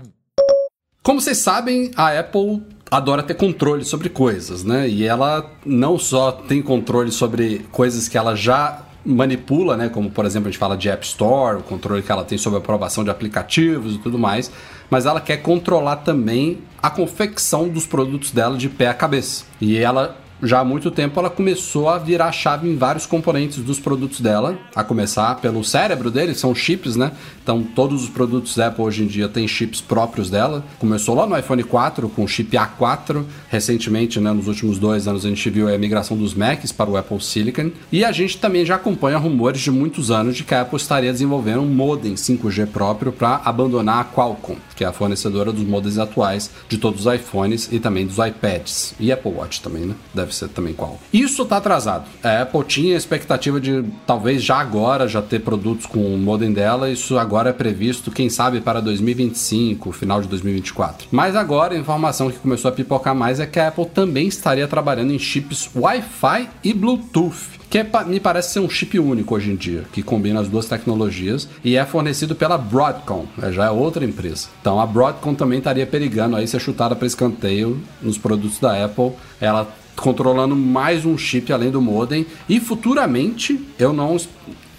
Como vocês sabem, a Apple adora ter controle sobre coisas, né? E ela não só tem controle sobre coisas que ela já manipula, né? Como, por exemplo, a gente fala de App Store, o controle que ela tem sobre a aprovação de aplicativos e tudo mais, mas ela quer controlar também a confecção dos produtos dela de pé a cabeça. E ela já há muito tempo ela começou a virar chave em vários componentes dos produtos dela, a começar pelo cérebro dele, são chips, né? Então todos os produtos da Apple hoje em dia têm chips próprios dela. Começou lá no iPhone 4 com o chip A4, recentemente, né, nos últimos dois anos a gente viu a migração dos Macs para o Apple Silicon e a gente também já acompanha rumores de muitos anos de que a Apple estaria desenvolvendo um modem 5G próprio para abandonar a Qualcomm, que é a fornecedora dos modems atuais de todos os iPhones e também dos iPads e Apple Watch também, né? Deve ser também qual. Isso tá atrasado. A Apple tinha a expectativa de talvez já agora já ter produtos com o modem dela, isso agora é previsto, quem sabe para 2025, final de 2024. Mas agora a informação que começou a pipocar mais é que a Apple também estaria trabalhando em chips Wi-Fi e Bluetooth que é me parece ser um chip único hoje em dia, que combina as duas tecnologias e é fornecido pela Broadcom, é, já é outra empresa. Então a Broadcom também estaria perigando aí ser chutada para escanteio nos produtos da Apple, ela controlando mais um chip além do modem e futuramente eu não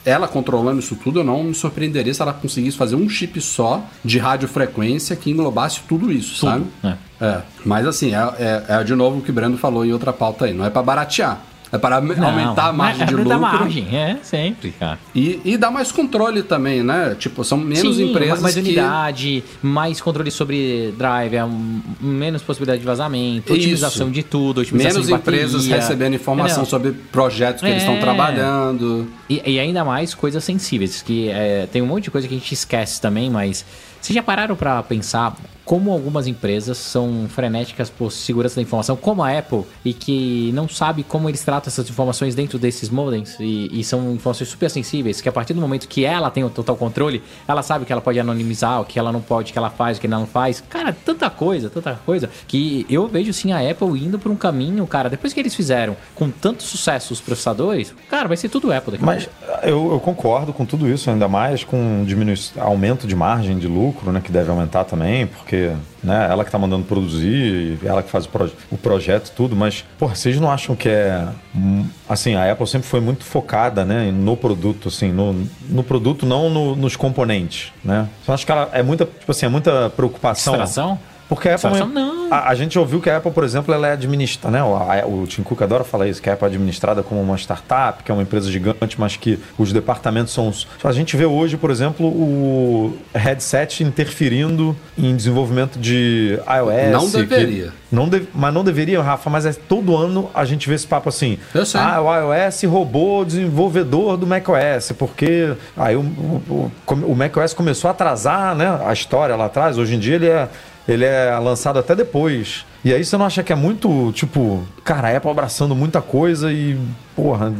ela controlando isso tudo, eu não me surpreenderia se ela conseguisse fazer um chip só de radiofrequência que englobasse tudo isso, sabe? é. É, mas assim, é, é- é de novo o que o Breno falou em outra pauta aí, não é para baratear. É para Não, aumentar a margem é de aumentar lucro margem, é, sempre, cara. E, e dar mais controle também, né? Tipo, são menos Sim, empresas mais que... unidade, mais controle sobre drive, é menos possibilidade de vazamento, Isso. otimização de tudo, otimização Menos de bateria. empresas recebendo informação Entendeu? sobre projetos que eles estão É. trabalhando. E, e ainda mais coisas sensíveis, que é, tem um monte de coisa que a gente esquece também, mas vocês já pararam pra pensar como algumas empresas são frenéticas por segurança da informação, como a Apple, e que não sabe como eles tratam essas informações dentro desses modems, e, e são informações super sensíveis, que a partir do momento que ela tem o total controle, ela sabe que ela pode anonimizar, o que ela não pode, o que ela faz, o que ela não faz. Cara, tanta coisa, tanta coisa, que eu vejo sim a Apple indo por um caminho, cara, depois que eles fizeram com tanto sucesso os processadores, cara, vai ser tudo Apple daqui a Mas eu, eu concordo com tudo isso, ainda mais com diminui aumento de margem de lucro, né? Que deve aumentar também, porque né, ela que tá mandando produzir, ela que faz o, proje- o projeto tudo, mas, porra, vocês não acham que é. hum, Assim, a Apple sempre foi muito focada, né, no produto, assim, no, no produto, não no- nos componentes, né? Então acho que ela é muita, tipo assim, é muita preocupação. Porque a Apple. Só- não. A, a gente ouviu que a Apple, por exemplo, ela é administrada, né? O, a- o Tim Cook adora falar isso, que a Apple é administrada como uma startup, que é uma empresa gigante, mas que os departamentos são. os- A gente vê hoje, por exemplo, o headset interferindo em desenvolvimento de iOS. Não deveria. não de- mas não deveria, Rafa, mas é todo ano a gente vê esse papo assim. Eu sei. Ah, o iOS roubou o desenvolvedor do macOS, porque aí o, o, o- o macOS começou a atrasar né, a história lá atrás. Hoje em dia ele é, ele é lançado até depois. E aí você não acha que é muito, tipo, cara, a Apple abraçando muita coisa e, porra,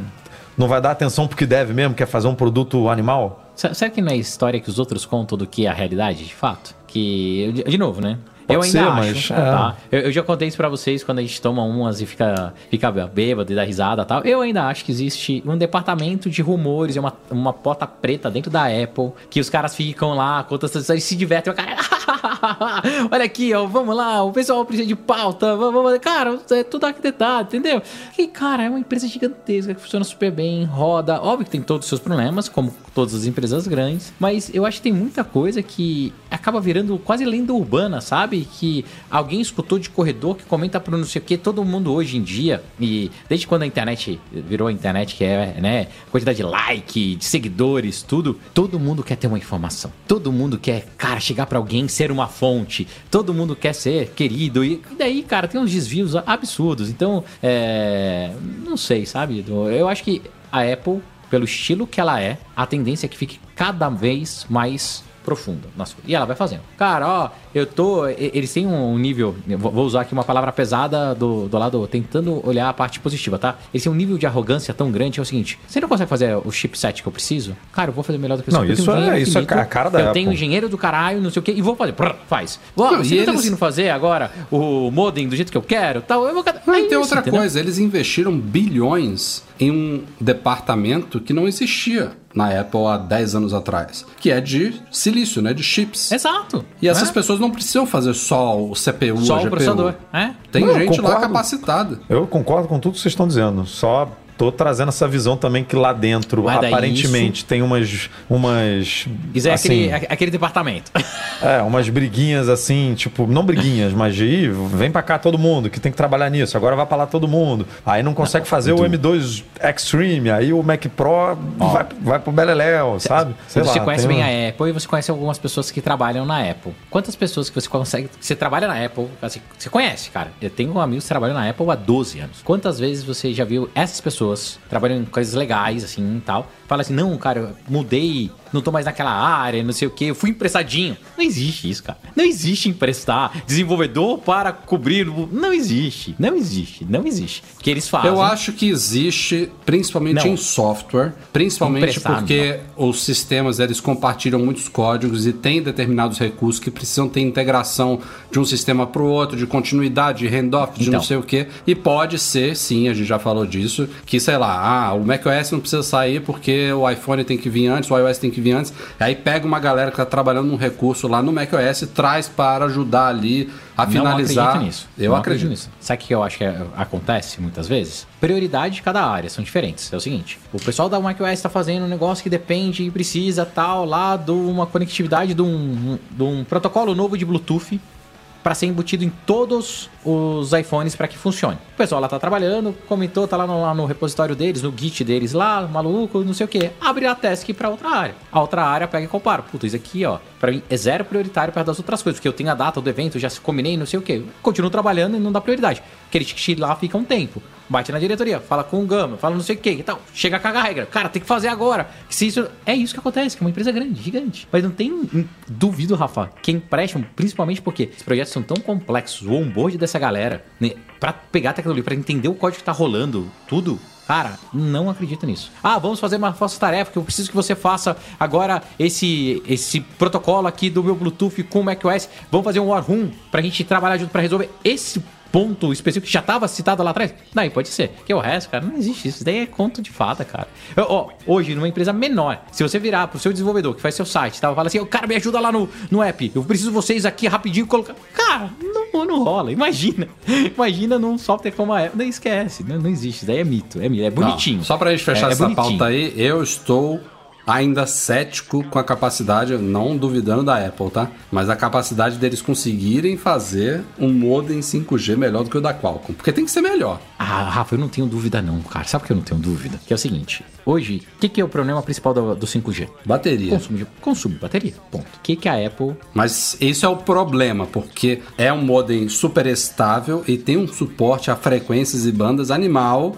não vai dar atenção porque deve mesmo, quer fazer um produto animal? Será que não é história que os outros contam do que é a realidade, de fato? Que, de novo, né? Pode eu ainda ser, acho, mas, é. tá? Eu, eu já contei isso pra vocês quando a gente toma umas e fica, fica bêbado e dá risada e tal. Eu ainda acho que existe um departamento de rumores e uma, uma porta preta dentro da Apple que os caras ficam lá, contam essas histórias e se divertem. O cara, [LAUGHS] olha aqui, ó, vamos lá, o pessoal precisa de pauta, vamos, vamos- cara, é tudo arquitetado, entendeu? E, cara, é uma empresa gigantesca que funciona super bem, roda. Óbvio que tem todos os seus problemas, como todas as empresas grandes, mas eu acho que tem muita coisa que acaba virando quase lenda urbana, sabe? Que alguém escutou de corredor que comenta pro não sei o que, todo mundo hoje em dia, e desde quando a internet virou a internet, que é, né, quantidade de like, de seguidores, tudo, todo mundo quer ter uma informação. Todo mundo quer, cara, chegar pra alguém, ser uma fonte. Todo mundo quer ser querido. E daí, cara, tem uns desvios absurdos. Então, é. Não sei, sabe? Eu acho que a Apple, pelo estilo que ela é, a tendência é que fique cada vez mais profunda. nas. E ela vai fazendo. Cara, ó, eu tô. Eles têm um nível. Vou vou usar aqui uma palavra pesada do, do lado, tentando olhar a parte positiva, tá? Eles têm um nível de arrogância tão grande que é o seguinte: você não consegue fazer o chipset que eu preciso? Cara, eu vou fazer melhor do que você. Não, eu isso é- isso é a cara da Eu Apple. tenho engenheiro do caralho, não sei o que, e vou fazer. Faz. Ó, Não, você não tá eles- conseguindo fazer agora o modem do jeito que eu quero? Tal, eu vou. Não, É e tem isso, outra entendeu? coisa, eles investiram bilhões em um departamento que não existia na Apple há 10 anos atrás, que é de silício, né, de chips. Exato. E essas É. pessoas não precisam fazer só o CPU, Só a o GPU. processador. É? Tem Não, gente lá capacitada. Eu concordo com tudo que vocês estão dizendo. Só tô trazendo essa visão também que lá dentro, daí aparentemente, tem umas. umas Isso é assim, aquele, aquele departamento. [LAUGHS] É, umas briguinhas assim, tipo, não briguinhas, mas de "Ih, vem pra cá todo mundo, que tem que trabalhar nisso, agora vai pra lá todo mundo. Aí não consegue fazer o M2 Extreme, aí o Mac Pro vai, vai pro Beleléu, sabe? Sei você lá, conhece bem um- a Apple e você conhece algumas pessoas que trabalham na Apple. Quantas pessoas que você consegue. Você trabalha na Apple, assim, você conhece, cara. Eu tenho amigos que trabalham na Apple há 12 anos. Quantas vezes você já viu essas pessoas trabalhando em coisas legais, assim e tal? Fala assim, não, cara, mudei, não tô mais naquela área, não sei o que, eu fui emprestadinho. Não existe isso, cara. Não existe emprestar desenvolvedor para cobrir. Não existe. Não existe. Não existe. Que eles fazem. Eu acho que existe, principalmente Não. em software, principalmente Emprestado, porque os sistemas eles compartilham muitos códigos e têm determinados recursos que precisam ter integração de um sistema para o outro, de continuidade, de handoff, de Então. não sei o que. E pode ser, sim, a gente já falou disso, que sei lá, ah, o macOS não precisa sair porque o iPhone tem que vir antes, o iOS tem que vir antes. Aí pega uma galera que está trabalhando num recurso lá no macOS e traz para ajudar ali a finalizar. Não acredito nisso. Eu Não acredito. nisso. Sabe o que eu acho que é- acontece muitas vezes? Prioridade de cada área são diferentes. É o seguinte: o pessoal da macOS está fazendo um negócio que depende e precisa tal lá de uma conectividade de um, de um protocolo novo de Bluetooth para ser embutido em todos os iPhones para que funcione. O pessoal lá tá trabalhando, comentou, tá lá no, lá no repositório deles, no Git deles lá, maluco, não sei o que. Abre a task para outra área. A outra área pega e compara. Puta, isso aqui, ó, para mim é zero prioritário perto das outras coisas, porque eu tenho a data do evento, já se combinei, não sei o que. Continuo trabalhando e não dá prioridade. Aquele ticket lá fica um tempo. Bate na diretoria, fala com o Gama, fala não sei o que e tal. Chega a cagar a regra. Cara, tem que fazer agora. Se isso... É isso que acontece, que é uma empresa grande, gigante. Mas não tem hum, duvido, Rafa, que emprestam, principalmente porque os projetos são tão complexos, o onboard dessa galera, né, pra pegar tecnologia, pra entender o código que tá rolando, tudo. Cara, não acredito nisso. Ah, vamos fazer uma força-tarefa que eu preciso que você faça agora esse esse protocolo aqui do meu Bluetooth com o macOS. Vamos fazer um War Room pra gente trabalhar junto pra resolver esse ponto específico que já estava citado lá atrás? Daí pode ser. Que o resto, cara, não existe isso. Isso daí é conto de fada, cara. Eu, ó, hoje, numa empresa menor, se você virar pro seu desenvolvedor que faz seu site, tá? Fala assim, "Ô, cara, me ajuda lá no, no app. Eu preciso vocês aqui rapidinho colocar. Cara, não, não rola. Imagina. [LAUGHS] Imagina num software como a Apple. Daí esquece. Não, não existe. Isso daí é mito. É mito. É bonitinho. Não, só pra gente fechar É- é essa bonitinho. pauta aí, eu estou ainda cético com a capacidade, não duvidando da Apple, tá? Mas a capacidade deles conseguirem fazer um modem 5G melhor do que o da Qualcomm. Porque tem que ser melhor. Ah, Rafa, eu não tenho dúvida não, cara. Sabe por que eu não tenho dúvida? Que é o seguinte, hoje, o que, que é o problema principal do, do 5G? Bateria. Consumo de, consumo de bateria, ponto. O que, que a Apple... Mas esse é o problema, porque é um modem super estável e tem um suporte a frequências e bandas animal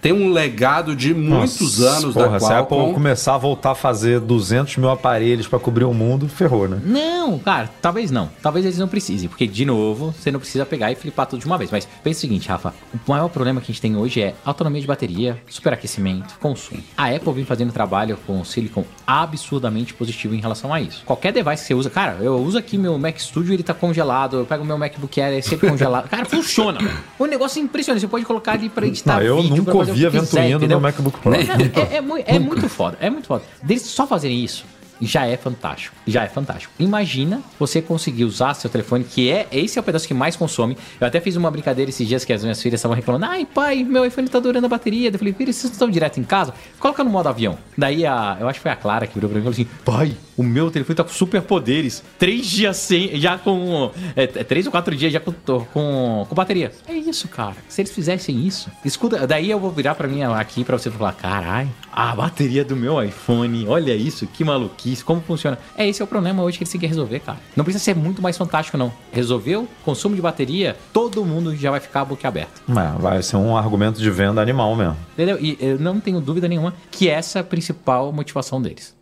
tem um legado de muitos Nossa, anos porra, da Se a Apple Qualcomm. começar a voltar a fazer 200 mil aparelhos pra cobrir o mundo, ferrou, né? Não, cara, talvez não. Talvez eles não precisem, porque, de novo, você não precisa pegar e flipar tudo de uma vez. Mas pensa o seguinte, Rafa, o maior problema que a gente tem hoje é autonomia de bateria, superaquecimento, consumo. A Apple vem fazendo trabalho com o Silicon absurdamente positivo em relação a isso. Qualquer device que você usa, cara, eu uso aqui meu Mac Studio, ele tá congelado, eu pego meu MacBook Air, é sempre congelado. [LAUGHS] Cara, funciona. O negócio é impressionante, você pode colocar ali pra editar Não, eu vídeo, nunca pra fazer o ouvi que a quiser, meu MacBook Pro. [LAUGHS] É, é- é mui- é muito foda, é muito foda. Deles só fazerem isso já é fantástico. Já é fantástico. Imagina você conseguir usar seu telefone, que é esse é o pedaço que mais consome. Eu até fiz uma brincadeira esses dias que as minhas filhas estavam reclamando: ai, pai, meu iPhone tá durando a bateria. Eu falei, filha, vocês estão direto em casa? Coloca no modo avião. Daí a, eu acho que foi a Clara que virou pra mim e falou assim: pai, o meu telefone tá com superpoderes. Três dias sem, já com. É, é, três ou quatro dias já com, com, com bateria. É isso, cara. Se eles fizessem isso, escuta, daí eu vou virar pra mim aqui pra você falar: caralho, a bateria do meu iPhone, olha isso, que maluquice, como funciona. É esse é o problema hoje que eles têm que resolver, cara. Não precisa ser muito mais fantástico, não. Resolveu, consumo de bateria, todo mundo já vai ficar boquiaberto. É, vai ser um argumento de venda animal mesmo. Entendeu? E eu não tenho dúvida nenhuma que essa é a principal motivação deles.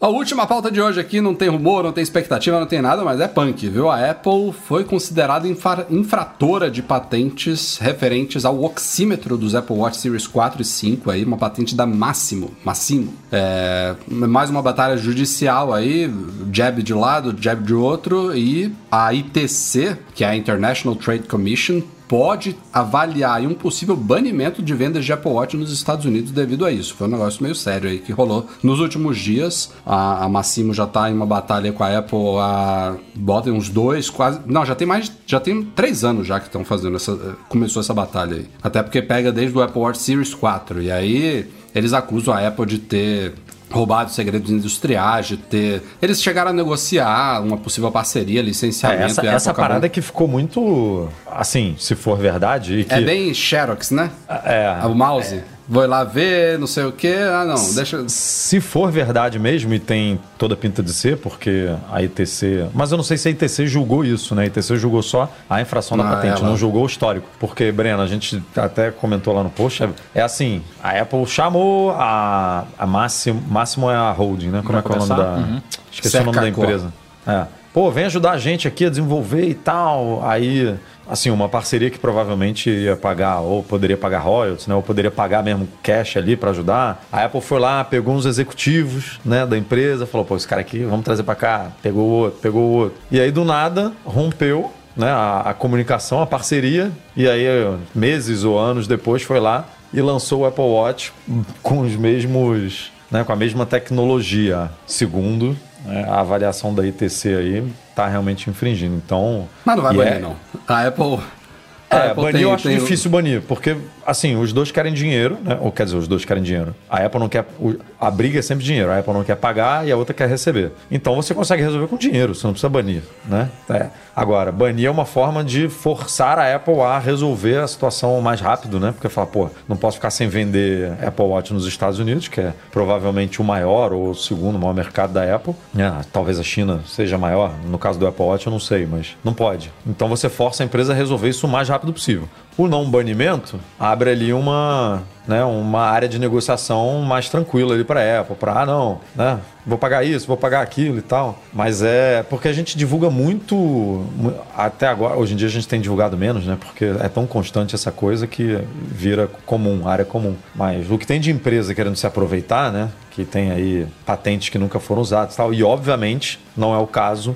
A última pauta de hoje aqui não tem rumor, não tem expectativa, não tem nada, mas é punk, viu? A Apple foi considerada infra- infratora de patentes referentes ao oxímetro dos Apple Watch Series 4 e 5, aí, uma patente da Máximo, Massimo. É, mais uma batalha judicial aí, jab de lado, jab de outro, e a ITC, que é a International Trade Commission, pode avaliar um possível banimento de vendas de Apple Watch nos Estados Unidos devido a isso. Foi um negócio meio sério aí que rolou nos últimos dias. A, a Massimo já tá em uma batalha com a Apple há bota uns dois, quase. Não, já tem mais. Já tem três anos já que estão fazendo essa. Começou essa batalha aí. Até porque pega desde o Apple Watch Series 4. E aí eles acusam a Apple de ter roubado segredos industriais, de ter. Eles chegaram a negociar uma possível parceria, licenciamento. É, essa essa parada que ficou muito. Assim, se for verdade. E que, É bem Xerox, né? É. O mouse. Vou lá ver, não sei o que. Ah, não, deixa. Se for verdade mesmo, e tem toda a pinta de ser, porque a ITC. Mas eu não sei se a ITC julgou isso, né? A ITC julgou só a infração da Ah, patente, ela- não julgou o histórico. Porque, Breno, a gente até comentou lá no post, é, é assim: a Apple chamou a, a Máximo. Máximo é a holding, né? Como Pra é que é o nome da. Uhum. Esqueci o nome da empresa. É. Pô, vem ajudar a gente aqui a desenvolver e tal. Aí, assim, uma parceria que provavelmente ia pagar, ou poderia pagar royalties, né? Ou poderia pagar mesmo cash ali para ajudar. A Apple foi lá, pegou uns executivos, né, da empresa, falou, pô, esse cara aqui, vamos trazer para cá. Pegou o outro, pegou o outro. E aí, do nada, rompeu né, a, a comunicação, a parceria. E aí, meses ou anos depois, foi lá e lançou o Apple Watch com os mesmos, né, com a mesma tecnologia, segundo a avaliação da ITC aí, tá realmente infringindo. Então, Mas não vai banir, é- não. A Apple. a É, Apple banir tem- eu acho tem difícil banir, porque, assim, os dois querem dinheiro, né? Ou quer dizer, os dois querem dinheiro. A Apple não quer. A briga é sempre dinheiro. A Apple não quer pagar e a outra quer receber. Então você consegue resolver com dinheiro, você não precisa banir, né? É. Agora, banir é uma forma de forçar a Apple a resolver a situação mais rápido, né? Porque fala, pô, não posso ficar sem vender Apple Watch nos Estados Unidos, que é provavelmente o maior ou o segundo maior mercado da Apple. É, talvez a China seja maior. No caso do Apple Watch, eu não sei, mas não pode. Então você força a empresa a resolver isso o mais rápido possível. O não banimento abre ali uma, né, uma área de negociação mais tranquila ali para Apple, para ah não, né, vou pagar isso, vou pagar aquilo e tal. Mas é porque a gente divulga muito mu- até agora, hoje em dia a gente tem divulgado menos, né, porque é tão constante essa coisa que vira comum, área comum. Mas o que tem de empresa querendo se aproveitar, né, que tem aí patentes que nunca foram usadas e tal, e obviamente não é o caso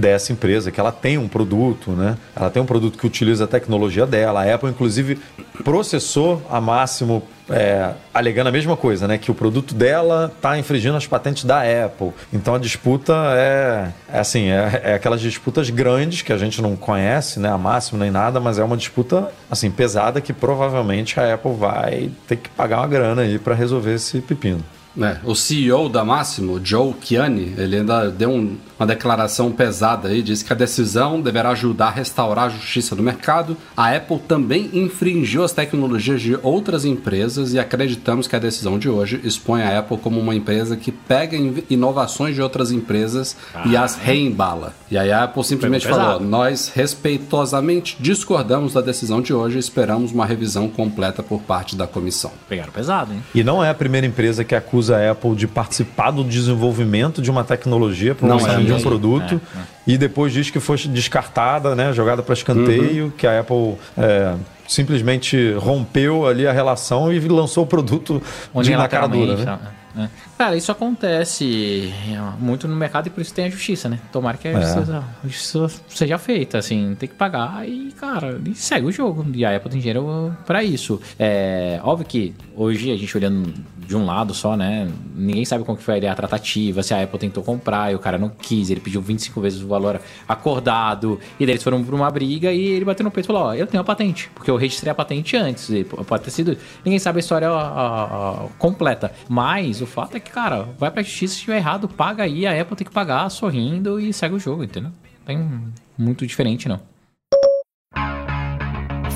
dessa empresa, que ela tem um produto, né? Ela tem um produto que utiliza a tecnologia dela. A Apple, inclusive, processou a Máximo é, alegando a mesma coisa, né? Que o produto dela está infringindo as patentes da Apple. Então a disputa é, é assim, é, é aquelas disputas grandes que a gente não conhece, né? A Máximo nem nada, mas é uma disputa assim pesada que provavelmente a Apple vai ter que pagar uma grana aí para resolver esse pepino. É, o CEO da Máximo, Joe Chiani, ele ainda deu um, uma declaração pesada aí, disse que a decisão deverá ajudar a restaurar a justiça do mercado. A Apple também infringiu as tecnologias de outras empresas e acreditamos que a decisão de hoje expõe a Apple como uma empresa que pega in- inovações de outras empresas e as reembala. E aí a Apple simplesmente falou: nós respeitosamente discordamos da decisão de hoje e esperamos uma revisão completa por parte da comissão. Pegaram pesado, hein? E não é a primeira empresa que acusa a Apple de participar do desenvolvimento de uma tecnologia para o lançamento é, de um produto e depois diz que foi descartada, né, jogada para escanteio, que a Apple é, simplesmente rompeu ali a relação e lançou o produto de na cara dura. Né? Cara, isso acontece é, muito no mercado e por isso tem a justiça, né? Tomara que a É. justiça, a justiça seja feita, assim, tem que pagar e, cara, e segue o jogo. E a Apple tem dinheiro pra isso. É óbvio que hoje a gente olhando de um lado só, né? Ninguém sabe como que foi a tratativa, se a Apple tentou comprar e o cara não quis, ele pediu 25 vezes o valor acordado, e daí eles foram pra uma briga e ele bateu no peito e falou: Ó, eu tenho a patente, porque eu registrei a patente antes, pode ter sido. Ninguém sabe a história a- a- completa, mas o fato é que, cara, vai pra justiça se estiver errado, paga aí, a Apple tem que pagar sorrindo e segue o jogo, entendeu? Não Tem muito diferente, não.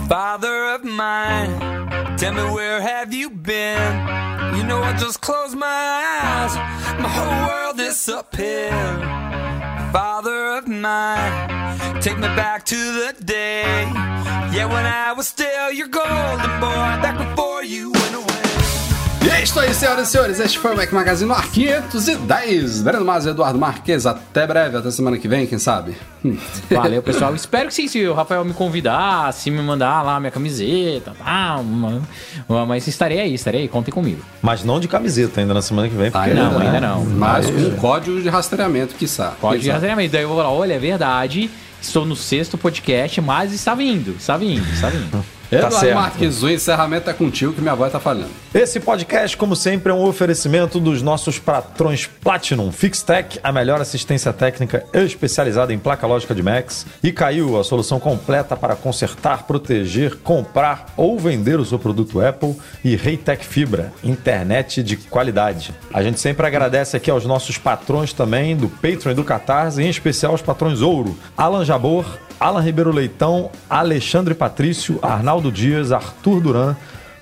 Father of mine, tell me where have you been? You know I just close my eyes, my whole world disappeared. Father of mine, take me back to the day, yeah when I was still your golden boy, back before you went away. É isso aí, senhoras e senhores. Este foi o Mac Magazine no ar 510. Breno Mas Eduardo Marques. Até breve, até semana que vem, quem sabe? Hum. Valeu, [LAUGHS] pessoal. Espero que sim, se o Rafael me convidar, se me mandar lá minha camiseta, tá, uma- mas estarei aí, estarei aí, contem comigo. Mas não de camiseta ainda na semana que vem. porque, Ainda não, né, ainda não. Mas com um código de rastreamento, quiçá. Pode Quiçá. rastreamento. Daí eu vou falar, olha, é verdade, estou no sexto podcast, mas está vindo, está vindo, está vindo. [LAUGHS] Eduardo certo. Marques, o encerramento é contigo que minha voz tá falhando. Esse podcast, como sempre, é um oferecimento dos nossos patrões Platinum Fixtech, a melhor assistência técnica especializada em placa lógica de Macs, e caiu a solução completa para consertar, proteger, comprar ou vender o seu produto Apple, e Reitec Fibra, internet de qualidade. A gente sempre agradece aqui aos nossos patrões também do Patreon e do Catarse, em especial os patrões Ouro, Alan Jabor, Alan Ribeiro Leitão, Alexandre Patrício, Arnaldo Dias, Arthur Duran,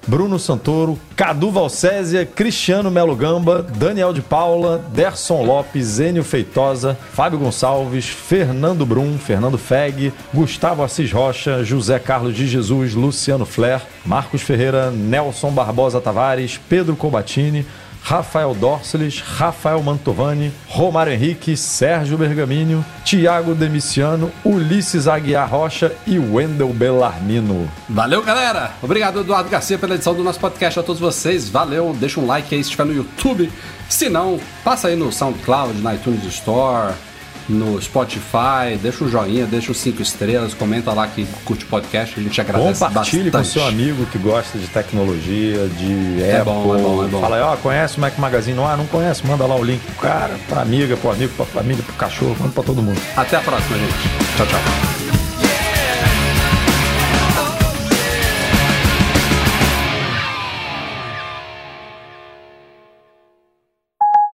Bruno Santoro, Cadu Valcésia, Cristiano Melo Gamba, Daniel de Paula, Derson Lopes, Enio Feitosa, Fábio Gonçalves, Fernando Brum, Fernando Feg, Gustavo Assis Rocha, José Carlos de Jesus, Luciano Flair, Marcos Ferreira, Nelson Barbosa Tavares, Pedro Cobatini, Rafael Dorceles, Rafael Mantovani, Romário Henrique, Sérgio Bergamínio, Tiago Demiciano, Ulisses Aguiar Rocha e Wendel Bellarmino. Valeu, galera! Obrigado, Eduardo Garcia, pela edição do nosso podcast a todos vocês. Valeu, deixa um like aí se estiver no YouTube. Se não, passa aí no SoundCloud, na iTunes Store, no Spotify, deixa um joinha, deixa os cinco estrelas, comenta lá que curte o podcast, a gente agradece Compartilhe com bastante. seu amigo que gosta de tecnologia, de É Apple. bom, é bom, é bom. Fala aí, ó, conhece o Mac Magazine? Ah, não conhece? Manda lá o link pro cara, pra amiga, pro amigo, pra família, pro cachorro, manda pra todo mundo. Até a próxima, gente. Tchau, tchau.